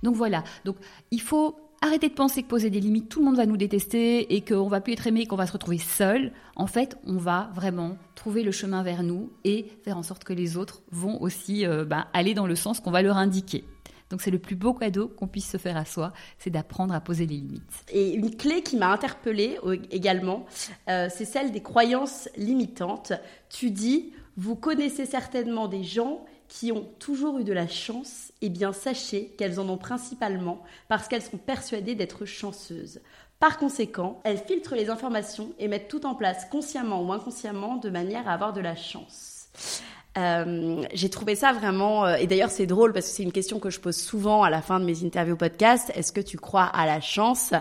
Donc voilà, donc il faut arrêter de penser que poser des limites, tout le monde va nous détester et qu'on va plus être aimé, qu'on va se retrouver seul. En fait, on va vraiment trouver le chemin vers nous et faire en sorte que les autres vont aussi euh, ben, aller dans le sens qu'on va leur indiquer. Donc c'est le plus beau cadeau qu'on puisse se faire à soi, c'est d'apprendre à poser les limites. Et une clé qui m'a interpellée au- également, euh, c'est celle des croyances limitantes. Tu dis, vous connaissez certainement des gens qui ont toujours eu de la chance, et bien sachez qu'elles en ont principalement parce qu'elles sont persuadées d'être chanceuses. Par conséquent, elles filtrent les informations et mettent tout en place consciemment ou inconsciemment de manière à avoir de la chance. Euh, j'ai trouvé ça vraiment, euh, et d'ailleurs c'est drôle parce que c'est une question que je pose souvent à la fin de mes interviews podcast. Est-ce que tu crois à la chance?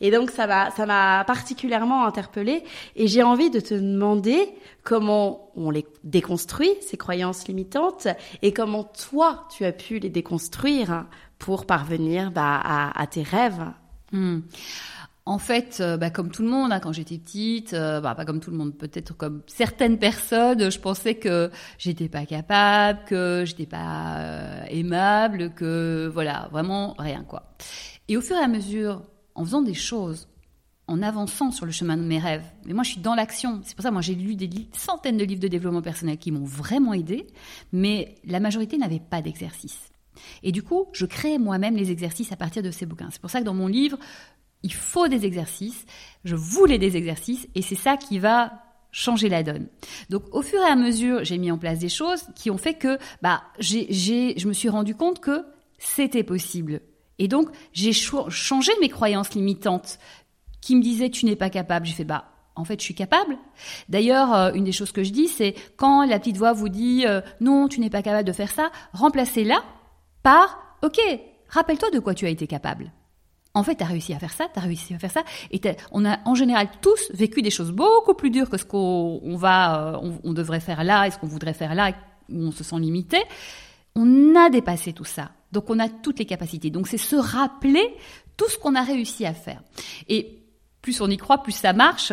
Et donc ça m'a, ça m'a particulièrement interpellée, et j'ai envie de te demander comment on les déconstruit ces croyances limitantes et comment toi tu as pu les déconstruire pour parvenir bah, à, tes rêves. Hmm. En fait, euh, bah, comme tout le monde, hein, quand j'étais petite, euh, bah, pas comme tout le monde, peut-être comme certaines personnes, je pensais que j'étais pas capable, que j'étais pas euh, aimable, que voilà, vraiment rien quoi. Et au fur et à mesure, en faisant des choses, en avançant sur le chemin de mes rêves, mais moi je suis dans l'action. C'est pour ça, moi j'ai lu des centaines de livres de développement personnel qui m'ont vraiment aidé, mais la majorité n'avait pas d'exercice. Et du coup, je crée moi-même les exercices à partir de ces bouquins. C'est pour ça que dans mon livre, il faut des exercices. Je voulais des exercices et c'est ça qui va changer la donne. Donc au fur et à mesure, j'ai mis en place des choses qui ont fait que bah j'ai je me suis rendu compte que c'était possible. Et donc j'ai changé mes croyances limitantes qui me disaient tu n'es pas capable. J'ai fait bah en fait, je suis capable. D'ailleurs, euh, une des choses que je dis, c'est quand la petite voix vous dit euh, non, tu n'es pas capable de faire ça, remplacez-la par ok, rappelle-toi de quoi tu as été capable. En fait, tu as réussi à faire ça, tu as réussi à faire ça, et on a en général tous vécu des choses beaucoup plus dures que ce qu'on on va, euh, on, devrait faire là, et ce qu'on voudrait faire là, où on se sent limité. On a dépassé tout ça, donc on a toutes les capacités. Donc c'est se rappeler tout ce qu'on a réussi à faire. Et plus on y croit, plus ça marche,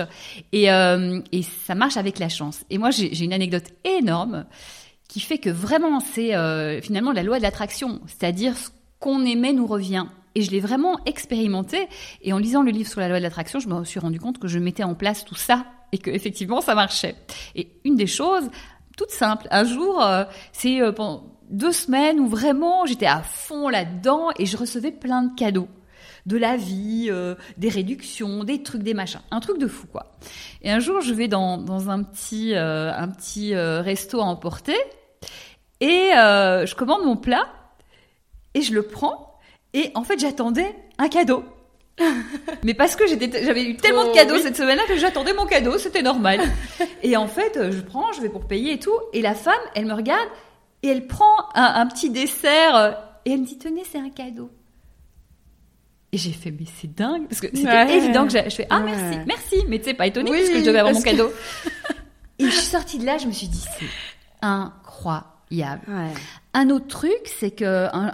et, euh, ça marche avec la chance. Et moi, j'ai j'ai une anecdote énorme qui fait que vraiment c'est euh, finalement la loi de l'attraction, c'est-à-dire ce qu'on aimait nous revient. Et je l'ai vraiment expérimenté. Et en lisant le livre sur la loi de l'attraction, je me suis rendu compte que je mettais en place tout ça et que effectivement ça marchait. Et une des choses toute simple, un jour, euh, c'est euh, pendant deux semaines où vraiment j'étais à fond là-dedans et je recevais plein de cadeaux de la vie, euh, des réductions, des trucs, des machins, un truc de fou quoi. Et un jour, je vais dans, un petit un petit resto à emporter et je commande mon plat et je le prends et en fait j'attendais un cadeau <laughs> Mais parce que j'avais eu tellement de Oh, cadeaux oui. cette semaine-là que j'attendais mon cadeau, c'était normal. <laughs> et en fait, je prends, je vais pour payer et tout, et la femme, elle me regarde et elle prend un, un petit dessert euh, et elle me dit tenez, c'est un cadeau. Et j'ai fait mais c'est dingue parce que c'était Ouais. évident que je fais ah Ouais. merci, merci, mais tu sais pas étonnée Oui, parce que je devais avoir mon que- cadeau. <laughs> et je suis sortie de là, je me suis dit c'est incroyable. Ouais. Un autre truc, c'est que un,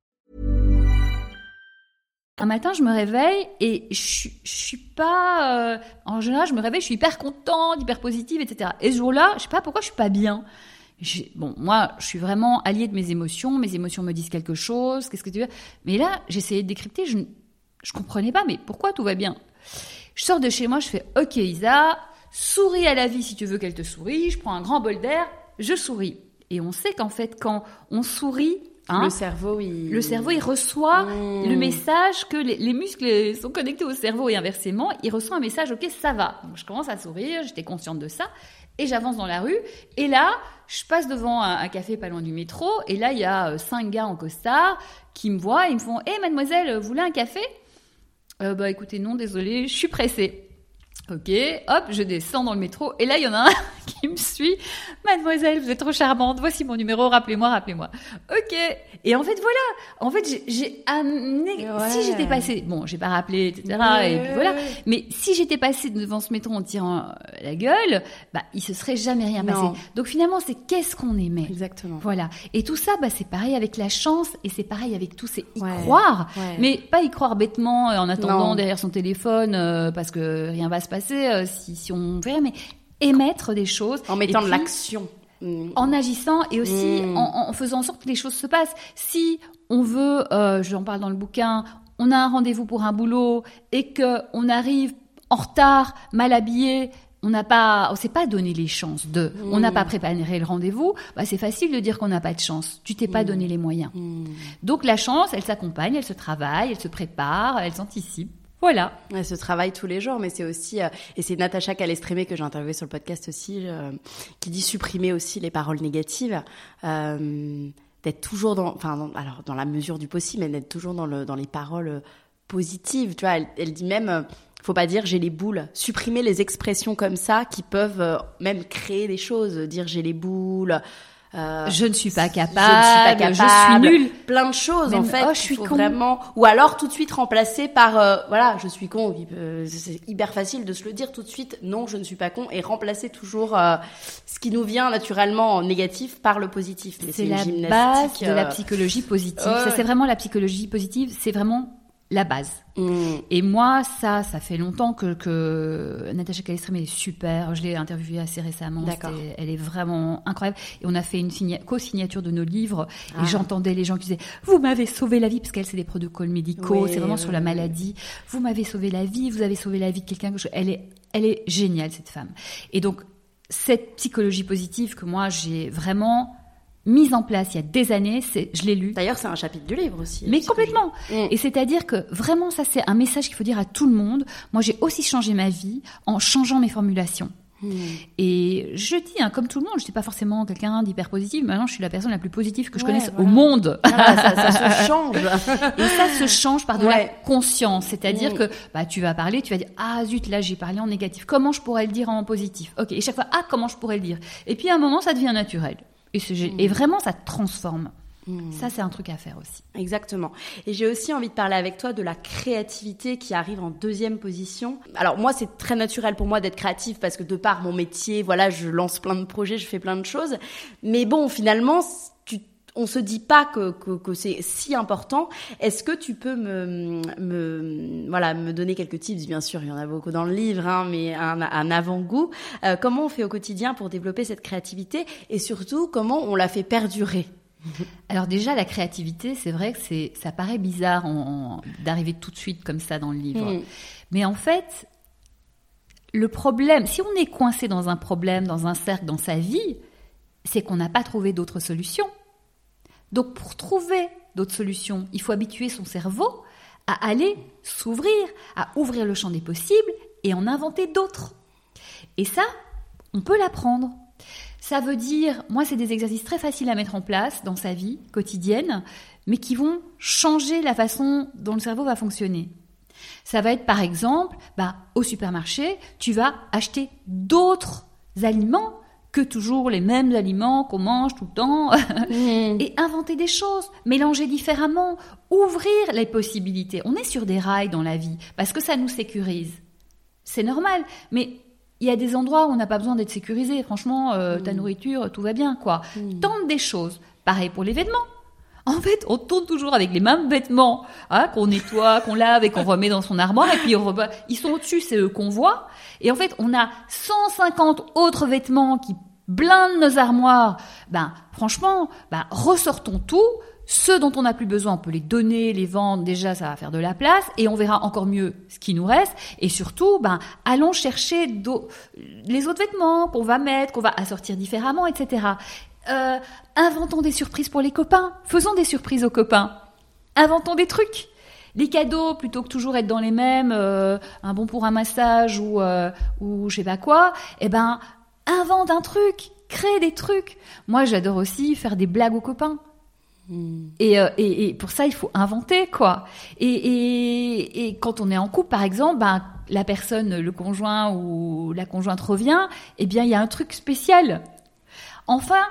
Un matin, je me réveille et je, suis- pas. euh, en général, je me réveille, je suis hyper contente, hyper positive, etc. Et ce jour-là, je sais pas pourquoi je suis pas bien. Bon, moi, je suis vraiment alliée de mes émotions. Mes émotions me disent quelque chose. Qu'est-ce que tu veux? Mais là, j'essayais de décrypter. Je, je comprenais pas. Mais pourquoi tout va bien? Je sors de chez moi. Je fais OK, Isa, souris à la vie si tu veux qu'elle te sourie. Je prends un grand bol d'air. Je souris. Et on sait qu'en fait, quand on sourit, hein, le cerveau, il... le cerveau, il reçoit Mmh. le message que les, les muscles sont connectés au cerveau et inversement. Il reçoit un message, ok, ça va. Donc je commence à sourire, j'étais consciente de ça. Et j'avance dans la rue. Et là, je passe devant un, un café pas loin du métro. Et là, il y a euh, cinq gars en costard qui me voient et ils me font Hé, mademoiselle, vous voulez un café? Euh, Bah écoutez, non, désolé, je suis pressée. Ok, hop, je descends dans le métro et là il y en a un <laughs> qui me suit. Mademoiselle, vous êtes trop charmante. Voici mon numéro. Rappelez-moi, rappelez-moi. Ok. Et en fait voilà. En fait j'ai- amené. Ouais. Si j'étais passée, bon, j'ai pas rappelé, etc. Ouais, et puis voilà. Mais si j'étais passée devant ce métro en tirant euh, la gueule, bah il se serait jamais rien passé. Donc finalement c'est qu'est-ce qu'on aimait. Exactement. Voilà. Et tout ça, bah, c'est pareil avec la chance et c'est pareil avec tout, c'est y Ouais. croire. Mais pas y croire bêtement euh, en attendant Non. derrière son téléphone euh, parce que rien va se passer euh, si, si on verrait, mais émettre des choses. En mettant Et de l'action. Mm. En agissant et aussi Mm. en, en faisant en sorte que les choses se passent. Si on veut, euh, j'en parle dans le bouquin, on a un rendez-vous pour un boulot et que on arrive en retard, mal habillé, on n'a pas, on s'est pas donné les chances de, on n'a pas préparé le rendez-vous, bah c'est facile de dire qu'on n'a pas de chance. Tu t'es pas donné les moyens. Donc la chance, elle s'accompagne, elle se travaille, elle se prépare, elle s'anticipe. Voilà. Elle se travaille tous les jours, mais c'est aussi, euh, et c'est Natacha Calestrémé que j'ai interviewé sur le podcast aussi, euh, qui dit supprimer aussi les paroles négatives, euh, d'être toujours dans, enfin, alors dans la mesure du possible, mais d'être toujours dans le, dans les paroles positives. Tu vois, elle, elle dit même, faut pas dire j'ai les boules. Supprimer les expressions comme ça qui peuvent même créer des choses. Dire j'ai les boules. Euh, Je ne suis pas je ne suis capable, pas je suis nulle. plein de choses en fait. oh, je suis con. vraiment, ou alors tout de suite remplacer par, euh, voilà, je suis con. C'est hyper facile de se le dire tout de suite. Non, je ne suis pas con, et remplacer toujours euh, ce qui nous vient naturellement en négatif par le positif. C'est la base de la euh, psychologie positive. Ça, c'est vraiment la psychologie positive. C'est vraiment la base. mm, Et moi, ça, ça fait longtemps que, que Natacha Calestrémé est super. Je l'ai interviewée assez récemment. Elle est vraiment incroyable. Et on a fait une signa- co-signature de nos livres. Ah. Et j'entendais les gens qui disaient Vous m'avez sauvé la vie, parce qu'elle, c'est des protocoles médicaux. Oui, c'est vraiment oui, sur la oui. maladie. Vous m'avez sauvé la vie, vous avez sauvé la vie de quelqu'un. que je- Elle est, elle est géniale, cette femme. Et donc, cette psychologie positive que moi, j'ai vraiment mise en place il y a des années, c'est, je l'ai lu. D'ailleurs, c'est un chapitre du livre aussi. Mais complètement. Mm. Et c'est-à-dire que vraiment, ça, c'est un message qu'il faut dire à tout le monde. Moi, j'ai aussi changé ma vie en changeant mes formulations. Et je dis, hein, comme tout le monde, je suis pas forcément quelqu'un d'hyper positif. Maintenant, je suis la personne la plus positive que je Ouais, connaisse voilà. au monde. <laughs> Voilà, ça, ça se change. <laughs> Et ça se change par de la conscience. C'est-à-dire Mm. que bah, tu vas parler, tu vas dire Ah zut, là j'ai parlé en négatif. Comment je pourrais le dire en positif? Ok. Et chaque fois Ah, comment je pourrais le dire? Et puis à un moment, ça devient naturel. Et, Mm. et vraiment, ça te transforme. Ça, c'est un truc à faire aussi. Exactement. Et j'ai aussi envie de parler avec toi de la créativité qui arrive en deuxième position. Alors moi, c'est très naturel pour moi d'être créative parce que de par mon métier, voilà, je lance plein de projets, je fais plein de choses. Mais bon, finalement, on se dit pas que, que, que c'est si important. Est-ce que tu peux me, me, voilà, me donner quelques tips? Bien sûr, il y en a beaucoup dans le livre, hein, mais un, un avant-goût. Euh, comment on fait au quotidien pour développer cette créativité et surtout comment on la fait perdurer? Alors déjà, la créativité, c'est vrai que c'est, ça paraît bizarre d'arriver tout de suite comme ça dans le livre. Mm. Mais en fait, le problème, si on est coincé dans un problème, dans un cercle, dans sa vie, c'est qu'on n'a pas trouvé d'autres solutions. Donc pour trouver d'autres solutions, il faut habituer son cerveau à aller s'ouvrir, à ouvrir le champ des possibles et en inventer d'autres. Et ça, on peut l'apprendre. Ça veut dire, moi, c'est des exercices très faciles à mettre en place dans sa vie quotidienne, mais qui vont changer la façon dont le cerveau va fonctionner. Ça va être par exemple, bah, au supermarché, tu vas acheter d'autres aliments que toujours les mêmes aliments qu'on mange tout le temps <laughs> mmh. et inventer des choses, mélanger différemment, ouvrir les possibilités. On est sur des rails dans la vie parce que ça nous sécurise. C'est normal, mais il y a des endroits où on n'a pas besoin d'être sécurisé. Franchement, euh, ta mmh. nourriture, tout va bien, quoi. Mmh. Tente des choses. Pareil pour les vêtements. En fait, on tourne toujours avec les mêmes vêtements hein, qu'on nettoie, <laughs> qu'on lave et qu'on remet dans son armoire. Et puis, on ils sont au-dessus, c'est eux qu'on voit. Et en fait, on a 150 autres vêtements qui blindent nos armoires. Ben, franchement, ben, ressortons tout. Ceux dont on n'a plus besoin, on peut les donner, les vendre. Déjà, ça va faire de la place. Et on verra encore mieux ce qui nous reste. Et surtout, ben, allons chercher les autres vêtements qu'on va mettre, qu'on va assortir différemment, etc. Euh, inventons des surprises pour les copains. Faisons des surprises aux copains. Inventons des trucs. Les cadeaux, plutôt que toujours être dans les mêmes, euh, un bon pour un massage ou, euh, ou je sais pas quoi, eh ben, invente un truc, crée des trucs. Moi, j'adore aussi faire des blagues aux copains. Hmm. Et, et, pour ça, il faut inventer, quoi. Et, et, quand on est en couple, par exemple, ben, la personne, le conjoint ou la conjointe revient, eh bien, il y a un truc spécial. Enfin,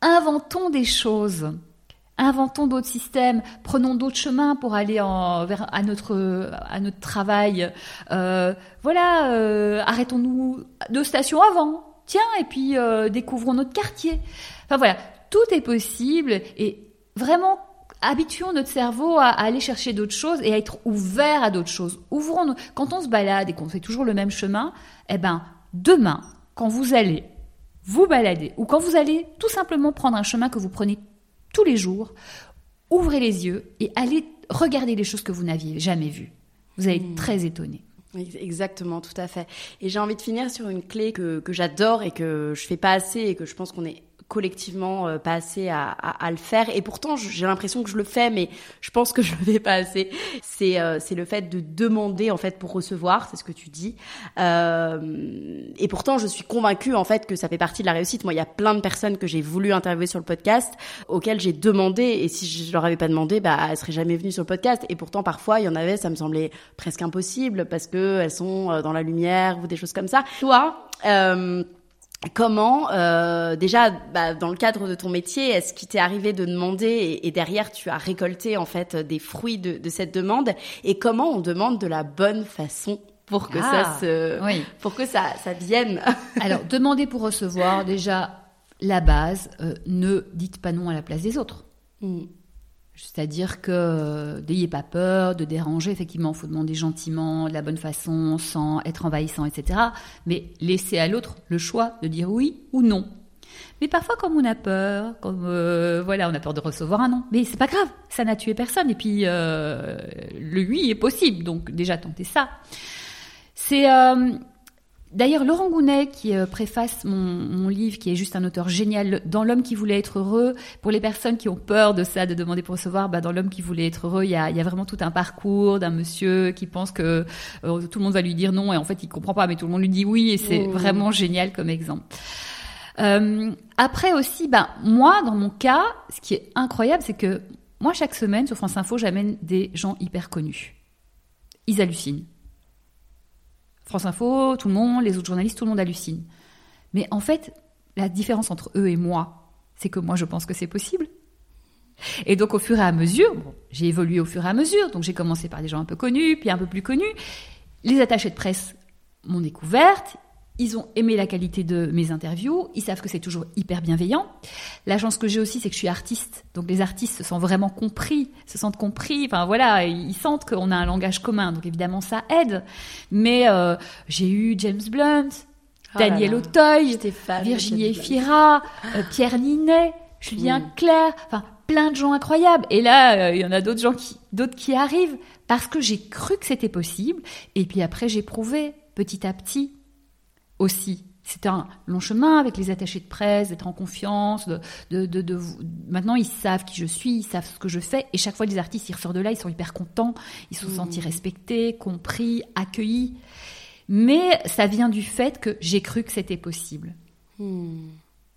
inventons des choses. Inventons d'autres systèmes, prenons d'autres chemins pour aller en, vers, à, notre, à notre travail. Euh, voilà, euh, arrêtons-nous deux stations avant. Tiens, et puis euh, découvrons notre quartier. Enfin voilà, tout est possible et vraiment habituons notre cerveau à, aller chercher d'autres choses et à être ouvert à d'autres choses. Ouvrons. Quand on se balade et qu'on fait toujours le même chemin, eh ben demain, quand vous allez vous balader ou quand vous allez tout simplement prendre un chemin que vous prenez tous les jours, ouvrez les yeux et allez regarder les choses que vous n'aviez jamais vues. Vous allez être hmm. très étonné. Exactement, tout à fait. Et j'ai envie de finir sur une clé que, que j'adore et que je fais pas assez et que je pense qu'on est collectivement euh, pas assez à, le faire. Et pourtant j'ai l'impression que je le fais mais je pense que je le fais pas assez. C'est euh, c'est le fait de demander en fait pour recevoir c'est ce que tu dis. Euh, et pourtant je suis convaincue en fait que ça fait partie de la réussite. Moi il y a plein de personnes que j'ai voulu interviewer sur le podcast auxquelles j'ai demandé et si je leur avais pas demandé bah elles seraient jamais venues sur le podcast. Et pourtant parfois il y en avait ça me semblait presque impossible parce que elles sont dans la lumière ou des choses comme ça. Toi euh, Comment, euh, déjà, bah, dans le cadre de ton métier, est-ce qu'il t'est arrivé de demander et, derrière tu as récolté en fait des fruits de, cette demande? Et comment on demande de la bonne façon pour que ça ah, se, pour que ça, ça vienne? <laughs> Alors, demander pour recevoir, déjà la base, euh, ne dites pas non à la place des autres. Hmm. C'est-à-dire que euh, n'ayez pas peur de déranger. Effectivement, il faut demander gentiment, de la bonne façon, sans être envahissant, etc. Mais laissez à l'autre le choix de dire oui ou non. Mais parfois, comme on a peur, comme euh, voilà, on a peur de recevoir un non. Mais c'est pas grave, ça n'a tué personne. Et puis euh, le oui est possible. Donc déjà tentez ça. C'est D'ailleurs, Laurent Gounet, qui euh, préface mon, livre, qui est juste un auteur génial, dans L'homme qui voulait être heureux, pour les personnes qui ont peur de ça, de demander pour recevoir, bah, dans L'homme qui voulait être heureux, il y a, vraiment tout un parcours d'un monsieur qui pense que euh, tout le monde va lui dire non, et en fait, il comprend pas, mais tout le monde lui dit oui, et c'est mmh. vraiment génial comme exemple. Euh, après aussi, bah, moi, dans mon cas, ce qui est incroyable, c'est que moi, chaque semaine, sur France Info, j'amène des gens hyper connus. Ils hallucinent France Info, tout le monde, les autres journalistes, tout le monde hallucine. Mais en fait, la différence entre eux et moi, c'est que moi, je pense que c'est possible. Et donc, au fur et à mesure, j'ai évolué au fur et à mesure. Donc, j'ai commencé par des gens un peu connus, puis un peu plus connus. Les attachés de presse m'ont découverte, ils ont aimé la qualité de mes interviews, ils savent que c'est toujours hyper bienveillant. La chance que j'ai aussi, c'est que je suis artiste, donc les artistes se sentent vraiment compris, se sentent compris. Enfin voilà, ils sentent qu'on a un langage commun, donc évidemment ça aide. Mais euh, j'ai eu James Blunt, oh Daniel Auteuil, Virginie Efira, euh, Pierre Ninet. Julien Claire, enfin plein de gens incroyables. Et là, euh, il y en a d'autres gens qui, d'autres qui arrivent parce que j'ai cru que c'était possible. Et puis après, j'ai prouvé petit à petit aussi. C'était un long chemin avec les attachés de presse, d'être en confiance. De, de, de, de, Maintenant, ils savent qui je suis, ils savent ce que je fais. Et chaque fois, les artistes, ils ressortent de là, ils sont hyper contents, ils se sont sentis respectés, compris, accueillis. Mais ça vient du fait que j'ai cru que c'était possible.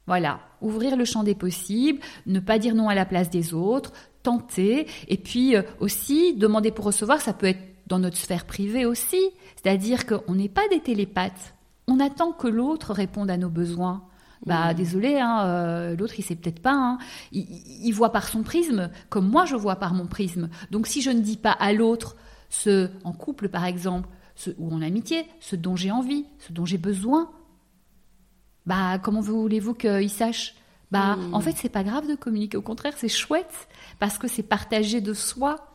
Voilà, ouvrir le champ des possibles, ne pas dire non à la place des autres, tenter, et puis euh, aussi demander pour recevoir, ça peut être dans notre sphère privée aussi, c'est-à-dire qu'on n'est pas des télépathes, on attend que l'autre réponde à nos besoins. Bah désolé, hein, euh, l'autre il sait peut-être pas, hein. il, il voit par son prisme, comme moi je vois par mon prisme. Donc si je ne dis pas à l'autre, ce en couple par exemple, ce, ou en amitié, ce dont j'ai envie, ce dont j'ai besoin, bah comment voulez-vous qu'il sache? Bah en fait c'est pas grave de communiquer, au contraire c'est chouette parce que c'est partager de soi.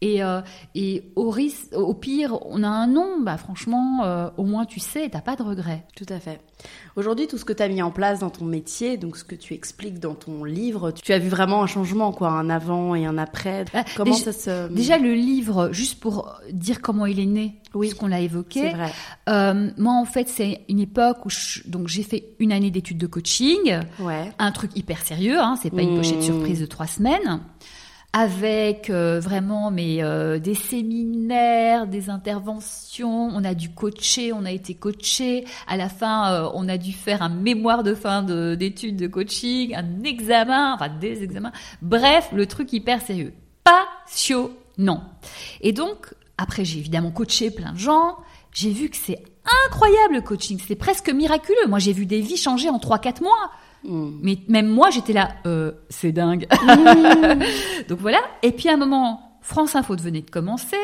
Et, euh, et au, risque, au pire, on a un nom, bah franchement, euh, au moins tu sais, t'as pas de regret. Tout à fait. Aujourd'hui, tout ce que tu as mis en place dans ton métier, donc ce que tu expliques dans ton livre, tu as vu vraiment un changement, quoi, un avant et un après. Bah, Comment déjà, ça se... Déjà, le livre, juste pour dire comment il est né, Oui, ce qu'on l'a évoqué. c'est vrai. Euh, moi, en fait, c'est une époque où je- donc j'ai fait une année d'études de coaching, Ouais. un truc hyper sérieux, hein, c'est pas une Mmh. pochette surprise de trois semaines, avec euh, vraiment mais euh, des séminaires, des interventions, on a dû coacher, on a été coaché. À la fin, euh, on a dû faire un mémoire de fin de- d'études de, coaching, un examen, enfin des examens. Bref, le truc hyper sérieux, passionnant. Et donc après, j'ai évidemment coaché plein de gens. J'ai vu que c'est incroyable le coaching, c'est presque miraculeux. Moi, j'ai vu des vies changer en 3-4 mois. Mais même moi, j'étais là, euh, c'est dingue. <laughs> Donc voilà. Et puis à un moment, France Info venait de commencer.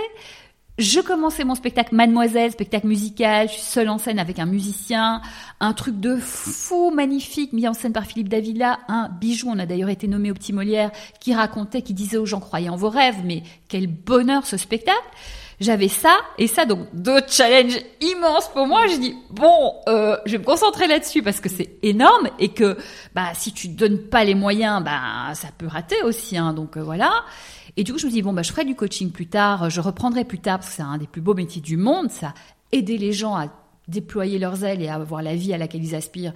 Je commençais mon spectacle Mademoiselle, spectacle musical. Je suis seule en scène avec un musicien. Un truc de fou, magnifique, mis en scène par Philippe Davila. Un bijou, on a d'ailleurs été nommé au Petit Molière, qui racontait, qui disait aux gens, croyez en vos rêves, mais quel bonheur ce spectacle. J'avais ça et ça, donc deux challenges immenses pour moi. J'ai dit bon, euh, je vais me concentrer là-dessus parce que c'est énorme et que bah si tu donnes pas les moyens, bah ça peut rater aussi. Hein, donc euh, voilà. Et du coup, je me dis bon bah je ferai du coaching plus tard, je reprendrai plus tard parce que c'est un des plus beaux métiers du monde. Ça aider les gens à déployer leurs ailes et à avoir la vie à laquelle ils aspirent,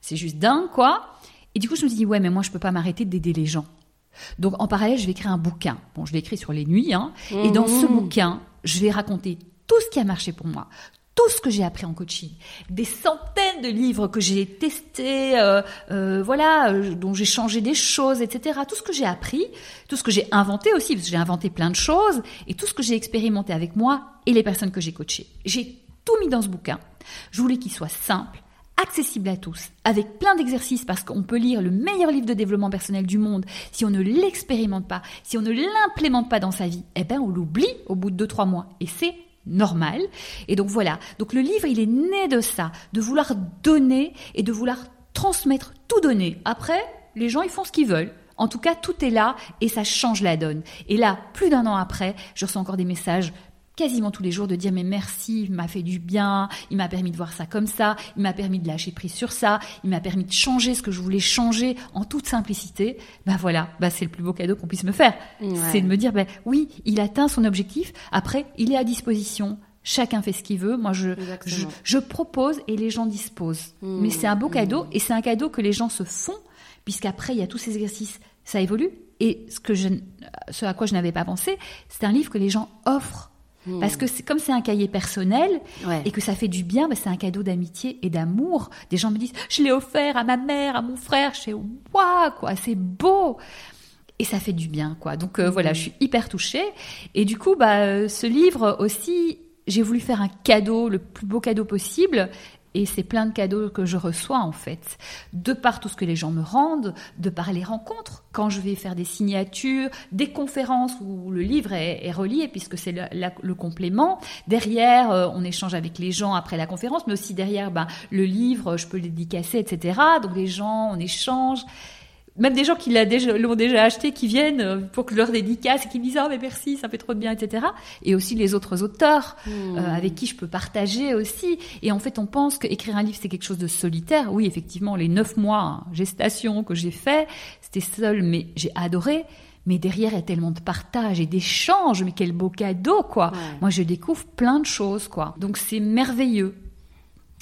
c'est juste dingue quoi. Et du coup, je me dis ouais mais moi je peux pas m'arrêter d'aider les gens. Donc en parallèle, je vais écrire un bouquin. Bon, je l'ai écrit sur les nuits, hein. Et dans ce bouquin, je vais raconter tout ce qui a marché pour moi, tout ce que j'ai appris en coaching, des centaines de livres que j'ai testés, euh, euh, voilà, euh, dont j'ai changé des choses, etc. Tout ce que j'ai appris, tout ce que j'ai inventé aussi, parce que j'ai inventé plein de choses, et tout ce que j'ai expérimenté avec moi et les personnes que j'ai coachées. J'ai tout mis dans ce bouquin. Je voulais qu'il soit simple, accessible à tous, avec plein d'exercices, parce qu'on peut lire le meilleur livre de développement personnel du monde. Si on ne l'expérimente pas, si on ne l'implémente pas dans sa vie, eh ben on l'oublie au bout de 2-3 mois. Et c'est normal. Et donc voilà. Donc le livre, il est né de ça, de vouloir donner et de vouloir transmettre, tout donner. Après, les gens, ils font ce qu'ils veulent. En tout cas, tout est là et ça change la donne. Et là, plus d'un an après, je reçois encore des messages quasiment tous les jours de dire mais merci, il m'a fait du bien, il m'a permis de voir ça comme ça, il m'a permis de lâcher prise sur ça, il m'a permis de changer ce que je voulais changer en toute simplicité. Ben voilà, ben c'est le plus beau cadeau qu'on puisse me faire. C'est de me dire ben oui, il atteint son objectif, après il est à disposition. Chacun fait ce qu'il veut. Moi, je, je, je propose et les gens disposent. Mais c'est un beau cadeau et c'est un cadeau que les gens se font puisqu'après il y a tous ces exercices, ça évolue. Et ce que je, ce à quoi je n'avais pas pensé, c'est un livre que les gens offrent. Parce que comme c'est un cahier personnel Ouais. et que ça fait du bien, bah, c'est un cadeau d'amitié et d'amour. Des gens me disent, je l'ai offert à ma mère, à mon frère. Je fais, waouh, quoi, c'est beau. Et ça fait du bien, quoi. Donc euh, voilà, je suis hyper touchée. Et du coup, bah, euh, ce livre aussi, j'ai voulu faire un cadeau, le plus beau cadeau possible. Et c'est plein de cadeaux que je reçois en fait, de par tout ce que les gens me rendent, de par les rencontres, quand je vais faire des signatures, des conférences où le livre est, relié puisque c'est le, complément. Derrière, euh, on échange avec les gens après la conférence, mais aussi derrière, ben, le livre, je peux le etc. Donc les gens, on échange. Même des gens qui l'ont déjà, déjà, acheté, qui viennent euh, pour que leur dédicace, et qui me disent oh mais merci, ça fait trop de bien, etc. Et aussi les autres auteurs hmm. euh, avec qui je peux partager aussi. Et en fait, on pense qu'écrire un livre c'est quelque chose de solitaire. Oui, effectivement, les neuf mois hein, gestation que j'ai fait, c'était seul, mais j'ai adoré. Mais derrière, il y a tellement de partage et d'échanges. Mais quel beau cadeau, quoi. Moi, je découvre plein de choses, quoi. Donc, c'est merveilleux.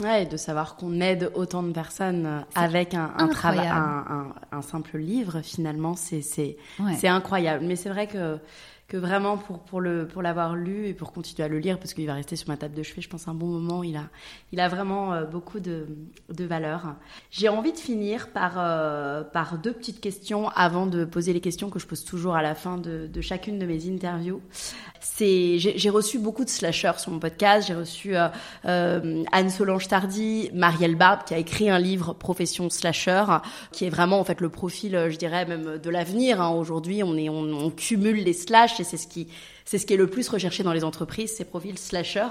Ouais, de savoir qu'on aide autant de personnes avec un, un travail, un, un, simple livre, finalement, c'est c'est c'est incroyable. Mais c'est vrai que que vraiment pour pour le pour l'avoir lu et pour continuer à le lire parce qu'il va rester sur ma table de chevet, je pense un bon moment. Il a il a vraiment euh, beaucoup de de valeur. J'ai envie de finir par euh, par deux petites questions avant de poser les questions que je pose toujours à la fin de, de chacune de mes interviews c'est j'ai reçu beaucoup de slashers sur mon podcast. J'ai reçu euh, Anne Solange Tardy, Marielle Barbe qui a écrit un livre Profession slasher, qui est vraiment en fait le profil, je dirais même de l'avenir. Hein. Aujourd'hui, on est on, on, cumule les slash c'est ce qui c'est ce qui est le plus recherché dans les entreprises, ces profils slasher.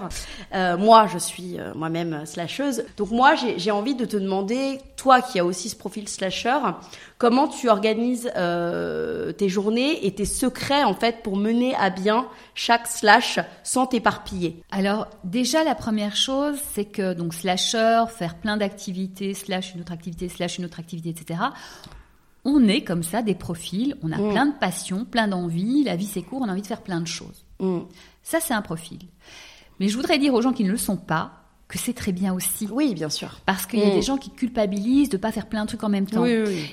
Euh, moi, je suis euh, moi-même slasheuse. Donc moi, j'ai envie de te demander, toi qui as aussi ce profil slasher, comment tu organises euh, tes journées et tes secrets en fait pour mener à bien chaque slash sans t'éparpiller? Alors déjà, la première chose, c'est que donc slasher, faire plein d'activités, slash une autre activité, slash une autre activité, etc on est comme ça des profils, on a mm. plein de passions, plein d'envies, la vie c'est court, on a envie de faire plein de choses. Mm. Ça c'est un profil. Mais je voudrais dire aux gens qui ne le sont pas que c'est très bien aussi. Oui, bien sûr. Parce qu'il y a mm. des gens qui culpabilisent de pas faire plein de trucs en même temps.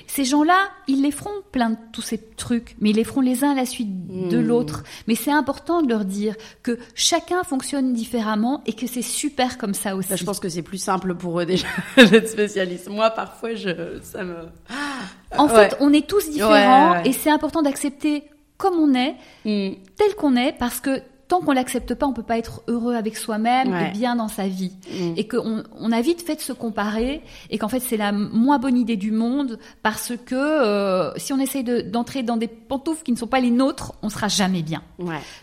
Ces gens-là, ils les feront plein de tous ces trucs, mais ils les feront les uns à la suite de mm. l'autre. Mais c'est important de leur dire que chacun fonctionne différemment et que c'est super comme ça aussi. Bah, je pense que c'est plus simple pour eux <laughs> déjà d'être spécialiste. Moi, parfois, je, ça me. En fait, on est tous différents et c'est important d'accepter comme on est, mm. tel qu'on est, parce que tant qu'on l'accepte pas, on peut pas être heureux avec soi-même et bien dans sa vie. Mm. Et qu'on on a vite fait de se comparer et qu'en fait c'est la moins bonne idée du monde parce que euh, si on essaye d'entrer dans des pantoufles qui ne sont pas les nôtres, on sera jamais bien.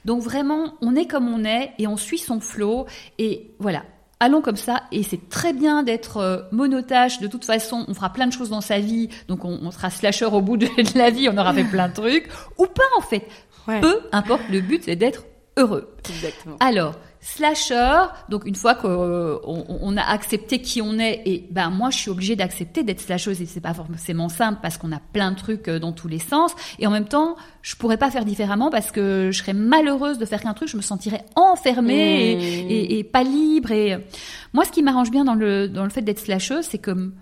Donc vraiment, on est comme on est et on suit son flot et voilà. Allons comme ça et c'est très bien d'être euh, monotache. De toute façon, on fera plein de choses dans sa vie, donc on, sera slasher au bout <laughs> de, la vie, on aura fait plein de trucs ou pas en fait. Peu importe, le but c'est d'être heureux. Exactement. Alors, slasher, donc une fois qu'on euh, a accepté qui on est, et ben moi je suis obligée d'accepter d'être slasheuse et c'est pas forcément simple parce qu'on a plein de trucs euh, dans tous les sens, et en même temps je pourrais pas faire différemment parce que je serais malheureuse de faire qu'un truc, je me sentirais enfermée et, et, et, pas libre. Et moi ce qui m'arrange bien dans le dans le fait d'être slasheuse, c'est que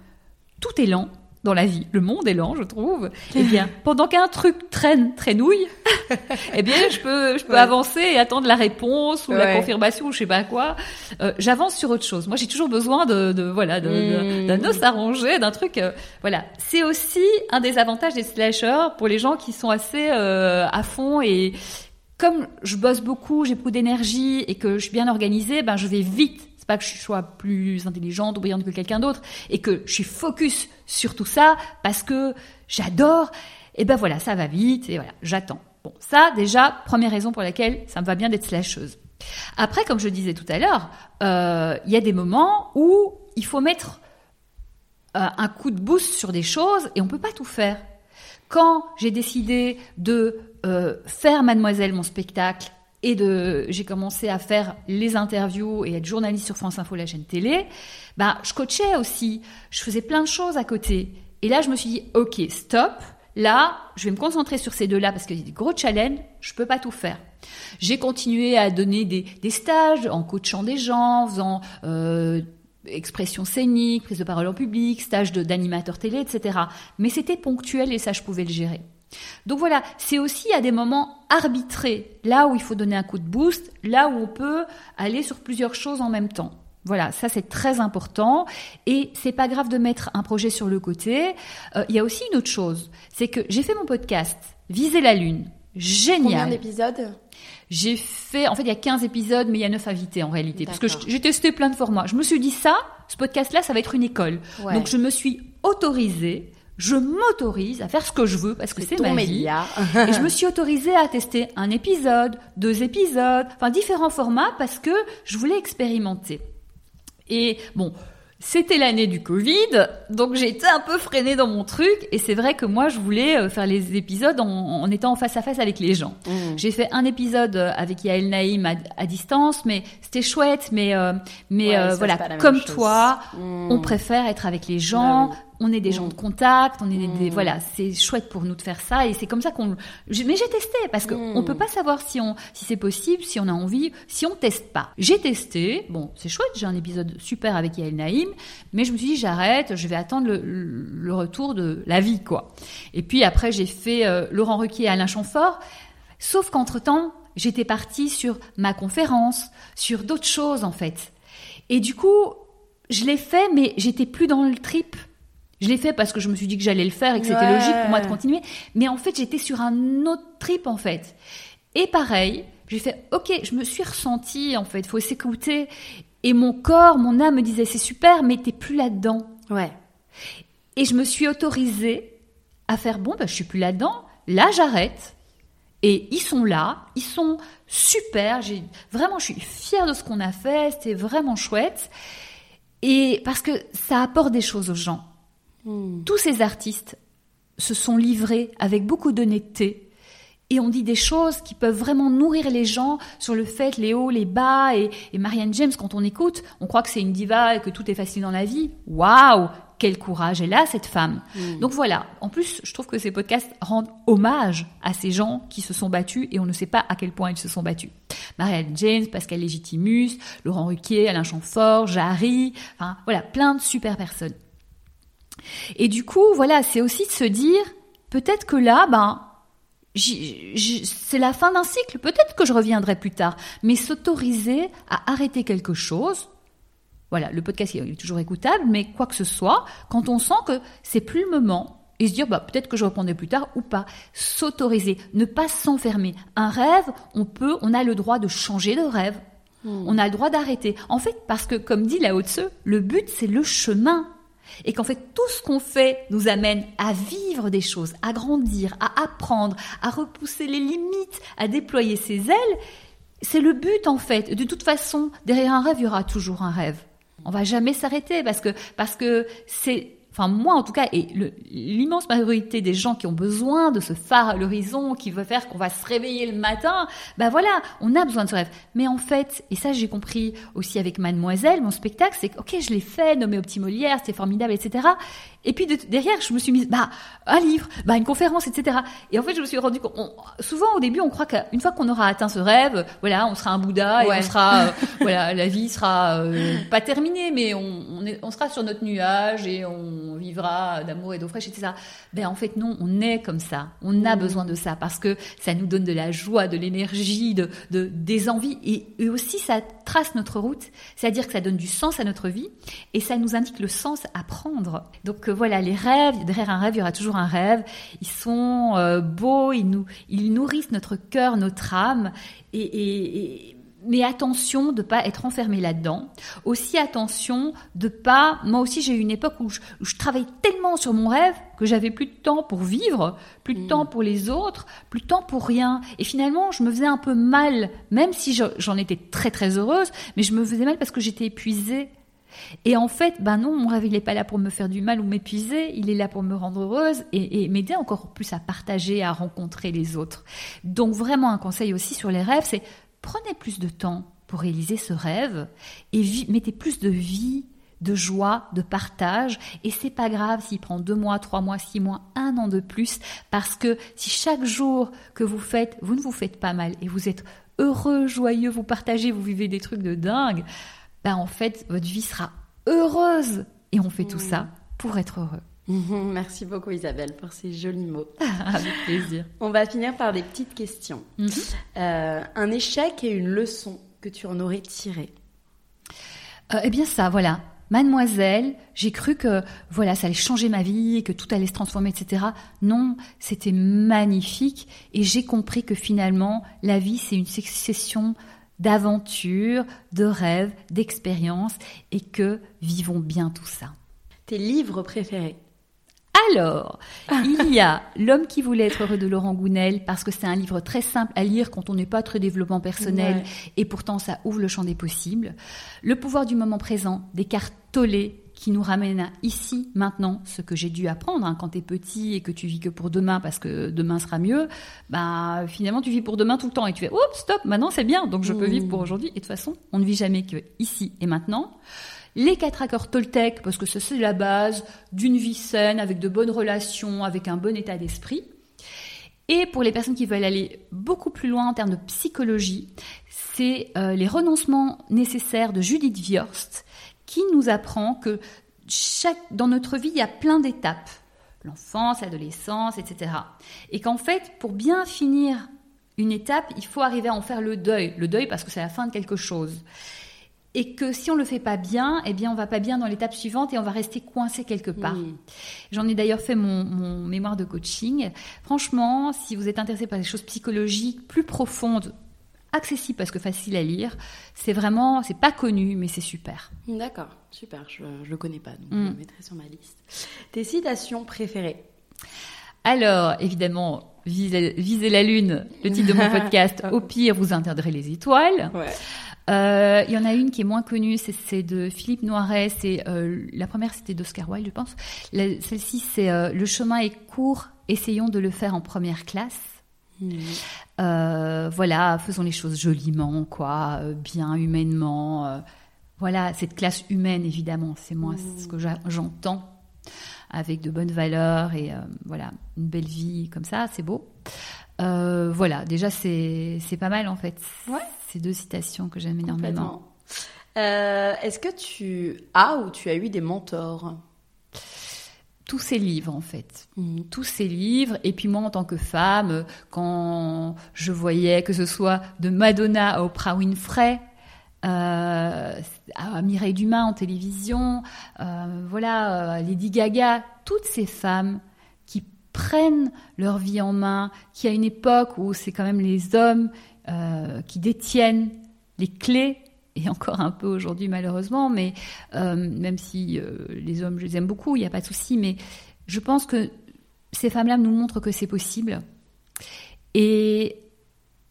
tout est lent dans la vie. Le monde est lent, je trouve. Eh <laughs> bien, pendant qu'un truc traîne, traînouille, <laughs> eh bien, je peux, je peux avancer et attendre la réponse ou la confirmation ou je sais pas quoi. Euh, J'avance sur autre chose. Moi, j'ai toujours besoin de, de voilà, hmm. d'un os arrangé, d'un truc. Euh, voilà, c'est aussi un des avantages des slashers pour les gens qui sont assez euh, à fond et comme je bosse beaucoup, j'ai beaucoup d'énergie et que je suis bien organisée, ben je vais vite pas que je sois plus intelligente ou brillante que quelqu'un d'autre et que je suis focus sur tout ça parce que j'adore. Et ben voilà, ça va vite et voilà, j'attends. Bon, ça déjà, première raison pour laquelle ça me va bien d'être slasheuse. Après, comme je disais tout à l'heure, euh, il y a des moments où il faut mettre euh, un coup de boost sur des choses et on peut pas tout faire. Quand j'ai décidé de euh, faire Mademoiselle mon spectacle et j'ai commencé à faire les interviews et être journaliste sur France Info, la chaîne télé, bah, je coachais aussi. Je faisais plein de choses à côté. Et là, je me suis dit, OK, stop. Là, je vais me concentrer sur ces deux-là parce qu'il y des gros challenges. Je peux pas tout faire. J'ai continué à donner des, des, stages en coachant des gens, en faisant euh, expression scénique, prise de parole en public, stage d'animateur télé, etc. Mais c'était ponctuel et ça, je pouvais le gérer. Donc voilà, c'est aussi à des moments arbitrés, là où il faut donner un coup de boost, là où on peut aller sur plusieurs choses en même temps. Voilà, ça c'est très important et c'est pas grave de mettre un projet sur le côté. Euh, il y a aussi une autre chose, c'est que j'ai fait mon podcast Viser la lune. Génial. Combien d'épisodes? J'ai fait, en fait, il y a 15 épisodes, mais il y a 9 invités en réalité. Parce que j'ai testé plein de formats. Je me suis dit ça, ce podcast-là, ça va être une école. Donc je me suis autorisée je m'autorise à faire ce que je veux parce que c'est ma vie. et je me suis autorisée à tester un épisode, deux épisodes, enfin différents formats parce que je voulais expérimenter. Et bon, C'était l'année du Covid, donc j'ai été un peu freinée dans mon truc. Et c'est vrai que moi, je voulais euh, faire les épisodes en, en étant face à face avec les gens. Mmh. J'ai fait un épisode euh, avec Yael Naïm à, à distance, mais c'était chouette. Mais, euh, mais Ouais, euh, voilà, comme toi, Mmh. on préfère être avec les gens. Bah oui. On est des gens Mm. de contact, on est des, des- Mm. voilà, c'est chouette pour nous de faire ça et c'est comme ça qu'on. Mais j'ai testé parce que Mm. on peut pas savoir si on, si c'est possible, si on a envie, si on teste pas. J'ai testé, bon, c'est chouette, j'ai un épisode super avec Yael Naïm, mais je me suis dit j'arrête, je vais attendre le, le retour de la vie quoi. Et puis après j'ai fait euh, Laurent Ruquier et Alain Chamfort, sauf qu'entre temps j'étais partie sur ma conférence, sur d'autres choses en fait. Et du coup je l'ai fait, mais j'étais plus dans le trip. Je l'ai fait parce que je me suis dit que j'allais le faire et que c'était logique pour moi de continuer. Mais en fait, j'étais sur un autre trip, en fait. Et pareil, j'ai fait, OK, je me suis ressentie, en fait, faut s'écouter. Et mon corps, mon âme me disait, c'est super, mais t'es plus là-dedans. Ouais. Et je me suis autorisée à faire, bon, bah, je suis plus là-dedans. Là, j'arrête. Et ils sont là, ils sont super. J'ai vraiment, je suis fière de ce qu'on a fait. C'était vraiment chouette. Et parce que ça apporte des choses aux gens. Mmh. Tous ces artistes se sont livrés avec beaucoup d'honnêteté et on dit des choses qui peuvent vraiment nourrir les gens sur le fait, les hauts, les bas. Et, et Marianne James, quand on écoute, on croit que c'est une diva et que tout est facile dans la vie. Waouh Quel courage elle a, cette femme. Donc voilà. En plus, je trouve que ces podcasts rendent hommage à ces gens qui se sont battus et on ne sait pas à quel point ils se sont battus. Marianne James, Pascal Légitimus, Laurent Ruquier, Alain Chamfort, Jarry, enfin voilà, plein de super personnes. Et du coup, voilà, c'est aussi de se dire, peut-être que là, ben, c'est la fin d'un cycle, peut-être que je reviendrai plus tard, mais s'autoriser à arrêter quelque chose, voilà, le podcast il est toujours écoutable, mais quoi que ce soit, quand on sent que c'est plus le moment, et se dire, bah, peut-être que je reprendrai plus tard ou pas. S'autoriser, ne pas s'enfermer. Un rêve, on peut, on a le droit de changer de rêve. On a le droit d'arrêter. En fait, parce que, comme dit Lao Tse, le but, c'est le chemin. Et qu'en fait, tout ce qu'on fait nous amène à vivre des choses, à grandir, à apprendre, à repousser les limites, à déployer ses ailes. C'est le but, en fait. De toute façon, derrière un rêve, il y aura toujours un rêve. On va jamais s'arrêter parce que, parce que c'est, enfin moi en tout cas, et l'immense majorité des gens qui ont besoin de ce phare à l'horizon, qui veut faire qu'on va se réveiller le matin, ben voilà, on a besoin de ce rêve. Mais en fait, et ça j'ai compris aussi avec Mademoiselle, mon spectacle, c'est que ok, je l'ai fait, nommé au c'était formidable, etc. Et puis de- derrière, je me suis mise, bah un livre, bah une conférence, etc. Et en fait, je me suis rendu compte, on- souvent au début, on croit qu'une fois qu'on aura atteint ce rêve, voilà, on sera un Bouddha et Ouais. on sera, euh, <laughs> voilà, la vie sera euh, pas terminée, mais on, on, est- on sera sur notre nuage et on vivra d'amour et d'eau fraîche, etc. Ben en fait non, on est comme ça. On a besoin de ça parce que ça nous donne de la joie, de l'énergie, de, de des envies et, et aussi ça trace notre route. C'est-à-dire que ça donne du sens à notre vie et ça nous indique le sens à prendre. Donc euh, voilà, les rêves, derrière un rêve, il y aura toujours un rêve. Ils sont euh, beaux, ils nous, ils nourrissent notre cœur, notre âme et, et- et- mais attention de pas être enfermé là-dedans. Aussi attention de pas. Moi aussi j'ai eu une époque où je, où je travaillais tellement sur mon rêve que j'avais plus de temps pour vivre, plus de temps pour les autres, plus de temps pour rien. Et finalement je me faisais un peu mal, même si je- j'en étais très très heureuse, mais je me faisais mal parce que j'étais épuisée. Et en fait, ben non, mon rêve, il n'est pas là pour me faire du mal ou m'épuiser, il est là pour me rendre heureuse et, et m'aider encore plus à partager, à rencontrer les autres. Donc vraiment, un conseil aussi sur les rêves, c'est prenez plus de temps pour réaliser ce rêve et mettez plus de vie, de joie, de partage. Et c'est pas grave s'il prend deux mois, trois mois, six mois, un an de plus, parce que si chaque jour que vous faites, vous ne vous faites pas mal et vous êtes heureux, joyeux, vous partagez, vous vivez des trucs de dingue, ben en fait, votre vie sera heureuse. Et on fait tout ça pour être heureux. <laughs> Merci beaucoup Isabelle pour ces jolis mots. <laughs> Avec plaisir. On va finir par des petites questions. Mhm. Euh, un échec et une leçon que tu en aurais tiré. Euh, eh bien ça, voilà. Mademoiselle, j'ai cru que voilà, ça allait changer ma vie, que tout allait se transformer, etc. Non, c'était magnifique et j'ai compris que finalement, la vie, c'est une succession d'aventures, de rêves, d'expériences et que vivons bien tout ça. Tes livres préférés Alors, il y a <laughs> L'homme qui voulait être heureux de Laurent Gounel, parce que c'est un livre très simple à lire quand on n'est pas très développement personnel, Ouais. et pourtant ça ouvre le champ des possibles. Le pouvoir du moment présent, d'Eckhart Tolle, qui nous ramène à ici, maintenant, ce que j'ai dû apprendre hein, quand tu es petit et que tu vis que pour demain parce que demain sera mieux, bah finalement tu vis pour demain tout le temps et tu fais oups stop, maintenant c'est bien, donc je peux vivre pour aujourd'hui. Et de toute façon, on ne vit jamais que ici et maintenant. Les quatre accords Toltec, parce que ça c'est la base d'une vie saine, avec de bonnes relations, avec un bon état d'esprit. Et pour les personnes qui veulent aller beaucoup plus loin en termes de psychologie, c'est euh, les renoncements nécessaires de Judith Viorst qui nous apprend que chaque, dans notre vie, il y a plein d'étapes. L'enfance, l'adolescence, etc. Et qu'en fait, pour bien finir une étape, il faut arriver à en faire le deuil. Le deuil parce que c'est la fin de quelque chose. Et que si on le fait pas bien, eh bien, on va pas bien dans l'étape suivante et on va rester coincé quelque part. J'en ai d'ailleurs fait mon, mon mémoire de coaching. Franchement, si vous êtes intéressé par des choses psychologiques plus profondes, accessible parce que facile à lire. C'est vraiment, c'est pas connu, mais c'est super. D'accord, super. Je, je le connais pas, donc je le mm. mettrai sur ma liste. Tes citations préférées Alors, évidemment, viser, la lune, le titre de mon <laughs> podcast. Au pire, vous interdrez les étoiles. Euh, il y en a une qui est moins connue, c'est de Philippe Noiret. C'est euh, la première, c'était d'Oscar Wilde, je pense. Celle-ci, c'est euh, le chemin est court. Essayons de le faire en première classe. Euh, voilà, faisons les choses joliment, quoi, euh, bien humainement. Euh, voilà, cette classe humaine, évidemment, c'est moi ce que j'entends avec de bonnes valeurs et voilà, une belle vie comme ça, c'est beau. voilà, déjà, c'est pas mal en fait. Ces deux citations que j'aime énormément. Est-ce que tu as ou tu as eu des mentors? Tous ces livres en fait, mm. tous ces livres. Et puis moi en tant que femme, quand je voyais que ce soit de Madonna à Oprah Winfrey, euh, à Mireille Dumas en télévision, euh, voilà, euh, Lady Gaga, toutes ces femmes qui prennent leur vie en main, qui à une époque où c'est quand même les hommes qui détiennent les clés et encore un peu aujourd'hui malheureusement, mais euh, même si euh, les hommes, je les aime beaucoup, il n'y a pas de souci, mais je pense que ces femmes-là nous montrent que c'est possible. Et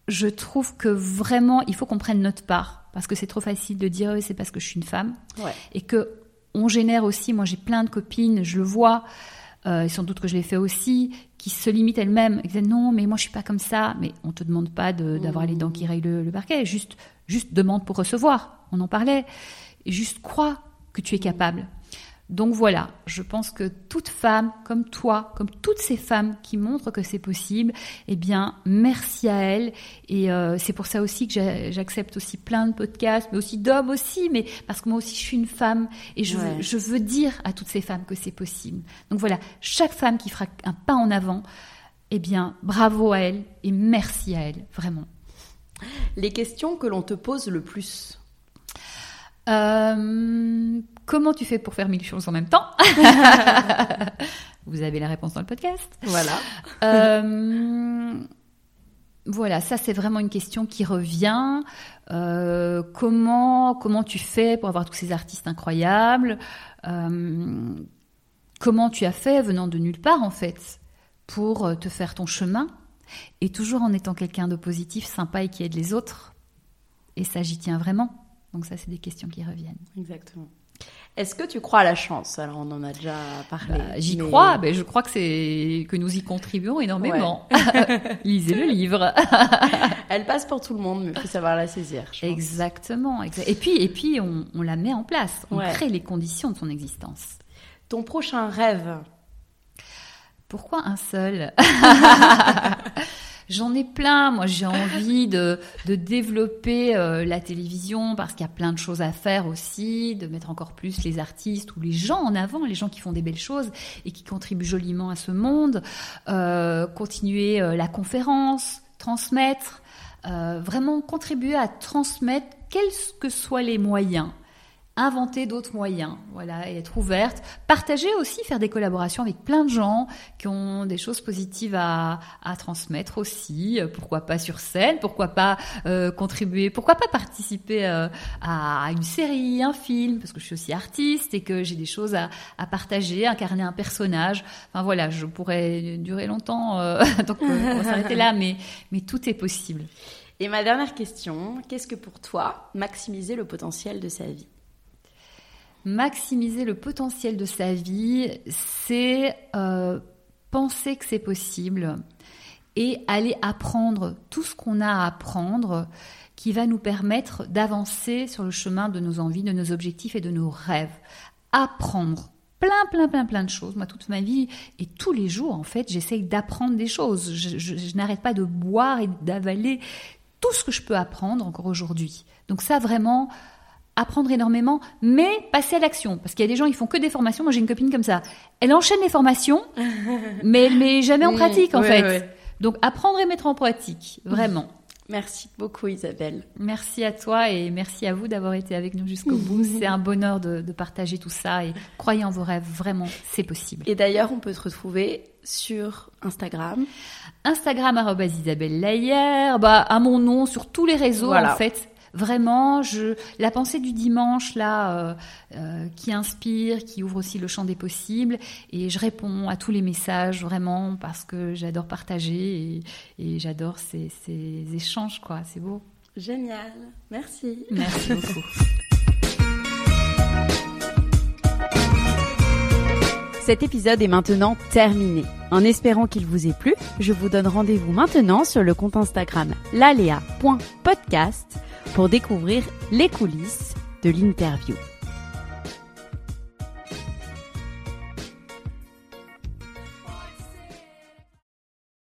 je trouve que vraiment, il faut qu'on prenne notre part, parce que c'est trop facile de dire c'est parce que je suis une femme, et que on génère aussi. Moi, j'ai plein de copines, je le vois. Euh, et sans doute que je l'ai fait aussi, qui se limitent elles-mêmes, qui disent non, mais moi je suis pas comme ça, mais on te demande pas d'avoir les dents qui rayent le, le, parquet, juste Juste demande pour recevoir. On en parlait. Juste crois que tu es capable. Donc voilà, je pense que toute femme comme toi, comme toutes ces femmes qui montrent que c'est possible, eh bien, merci à elles. Et euh, c'est pour ça aussi que j'accepte aussi plein de podcasts, mais aussi d'hommes aussi, mais parce que moi aussi je suis une femme et je, veux, je veux dire à toutes ces femmes que c'est possible. Donc voilà, chaque femme qui fera un pas en avant, eh bien, bravo à elle et merci à elle, vraiment. Les questions que l'on te pose le plus euh, Comment tu fais pour faire mille choses en même temps <laughs> Vous avez la réponse dans le podcast. Voilà. Euh, voilà, ça c'est vraiment une question qui revient. Euh, comment comment tu fais pour avoir tous ces artistes incroyables Comment tu as fait venant de nulle part en fait pour te faire ton chemin et toujours en étant quelqu'un de positif, sympa et qui aide les autres. Et ça, j'y tiens vraiment. Donc ça, c'est des questions qui reviennent. Exactement. Est-ce que tu crois à la chance? Alors on en a déjà parlé. Bah, j'y crois, mais je crois que c'est que nous y contribuons énormément. <laughs> <laughs> Lisez le livre. <laughs> Elle passe pour tout le monde, mais il faut savoir la saisir. Exactement. Et puis et puis on, on la met en place. On crée les conditions de son existence. Ton prochain rêve? Pourquoi un seul? J'en ai plein. Moi, j'ai envie de, développer euh, la télévision parce qu'il y a plein de choses à faire aussi, de mettre encore plus les artistes ou les gens en avant, les gens qui font des belles choses et qui contribuent joliment à ce monde. Euh, continuer euh, la conférence, transmettre, vraiment contribuer à transmettre quels que soient les moyens inventer d'autres moyens, voilà, et être ouverte, partager aussi, faire des collaborations avec plein de gens qui ont des choses positives à, à transmettre aussi, pourquoi pas sur scène, pourquoi pas euh, contribuer, pourquoi pas participer euh, à une série, un film, parce que je suis aussi artiste et que j'ai des choses à, à, partager, incarner un personnage, enfin voilà, je pourrais durer longtemps, euh, <laughs> donc on va là, mais, mais tout est possible. Et ma dernière question, qu'est-ce que pour toi maximiser le potentiel de sa vie? Maximiser le potentiel de sa vie, c'est euh, penser que c'est possible et aller apprendre tout ce qu'on a à apprendre qui va nous permettre d'avancer sur le chemin de nos envies, de nos objectifs et de nos rêves. Apprendre plein, plein, plein, plein de choses. Moi, toute ma vie et tous les jours, en fait, j'essaye d'apprendre des choses. Je, n'arrête pas de boire et d'avaler tout ce que je peux apprendre encore aujourd'hui. Donc ça, vraiment, apprendre énormément, mais passer à l'action. Parce qu'il y a des gens, ils font que des formations. Moi, j'ai une copine comme ça. Elle enchaîne les formations, <laughs> mais elle met jamais en pratique, en fait. Donc, apprendre et mettre en pratique, vraiment. <laughs> Merci beaucoup Isabelle. Merci à toi et merci à vous d'avoir été avec nous jusqu'au bout. <laughs> C'est un bonheur de, partager tout ça et croyez en vos rêves, vraiment, c'est possible. Et d'ailleurs, on peut te retrouver sur Instagram. Instagram Isabelle Layer, bah, à mon nom sur tous les réseaux en fait. Vraiment, je, la pensée du dimanche là, euh, euh, qui inspire, qui ouvre aussi le champ des possibles, et je réponds à tous les messages vraiment parce que j'adore partager et, j'adore ces, ces échanges quoi. C'est beau. Génial, merci. Merci <laughs> beaucoup. Cet épisode est maintenant terminé. En espérant qu'il vous ait plu, je vous donne rendez-vous maintenant sur le compte Instagram lalea.podcast pour découvrir les coulisses de l'interview.